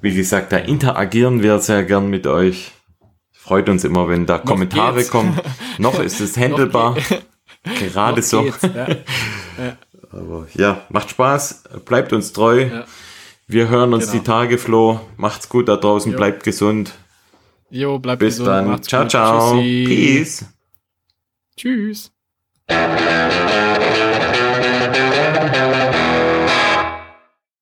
Wie gesagt, da interagieren wir sehr gern mit euch. Freut uns immer, wenn da Kommentare geht's. kommen. Noch ist es handelbar. Gerade so. Geht's, ja. ja. Aber ja, macht Spaß, bleibt uns treu. Ja. Wir hören uns genau. die Tage, Flo. Macht's gut da draußen, jo. bleibt gesund. Jo, bleibt Bis gesund. Bis dann. ciao, gut. ciao. Tschüssi. Peace. Tschüss.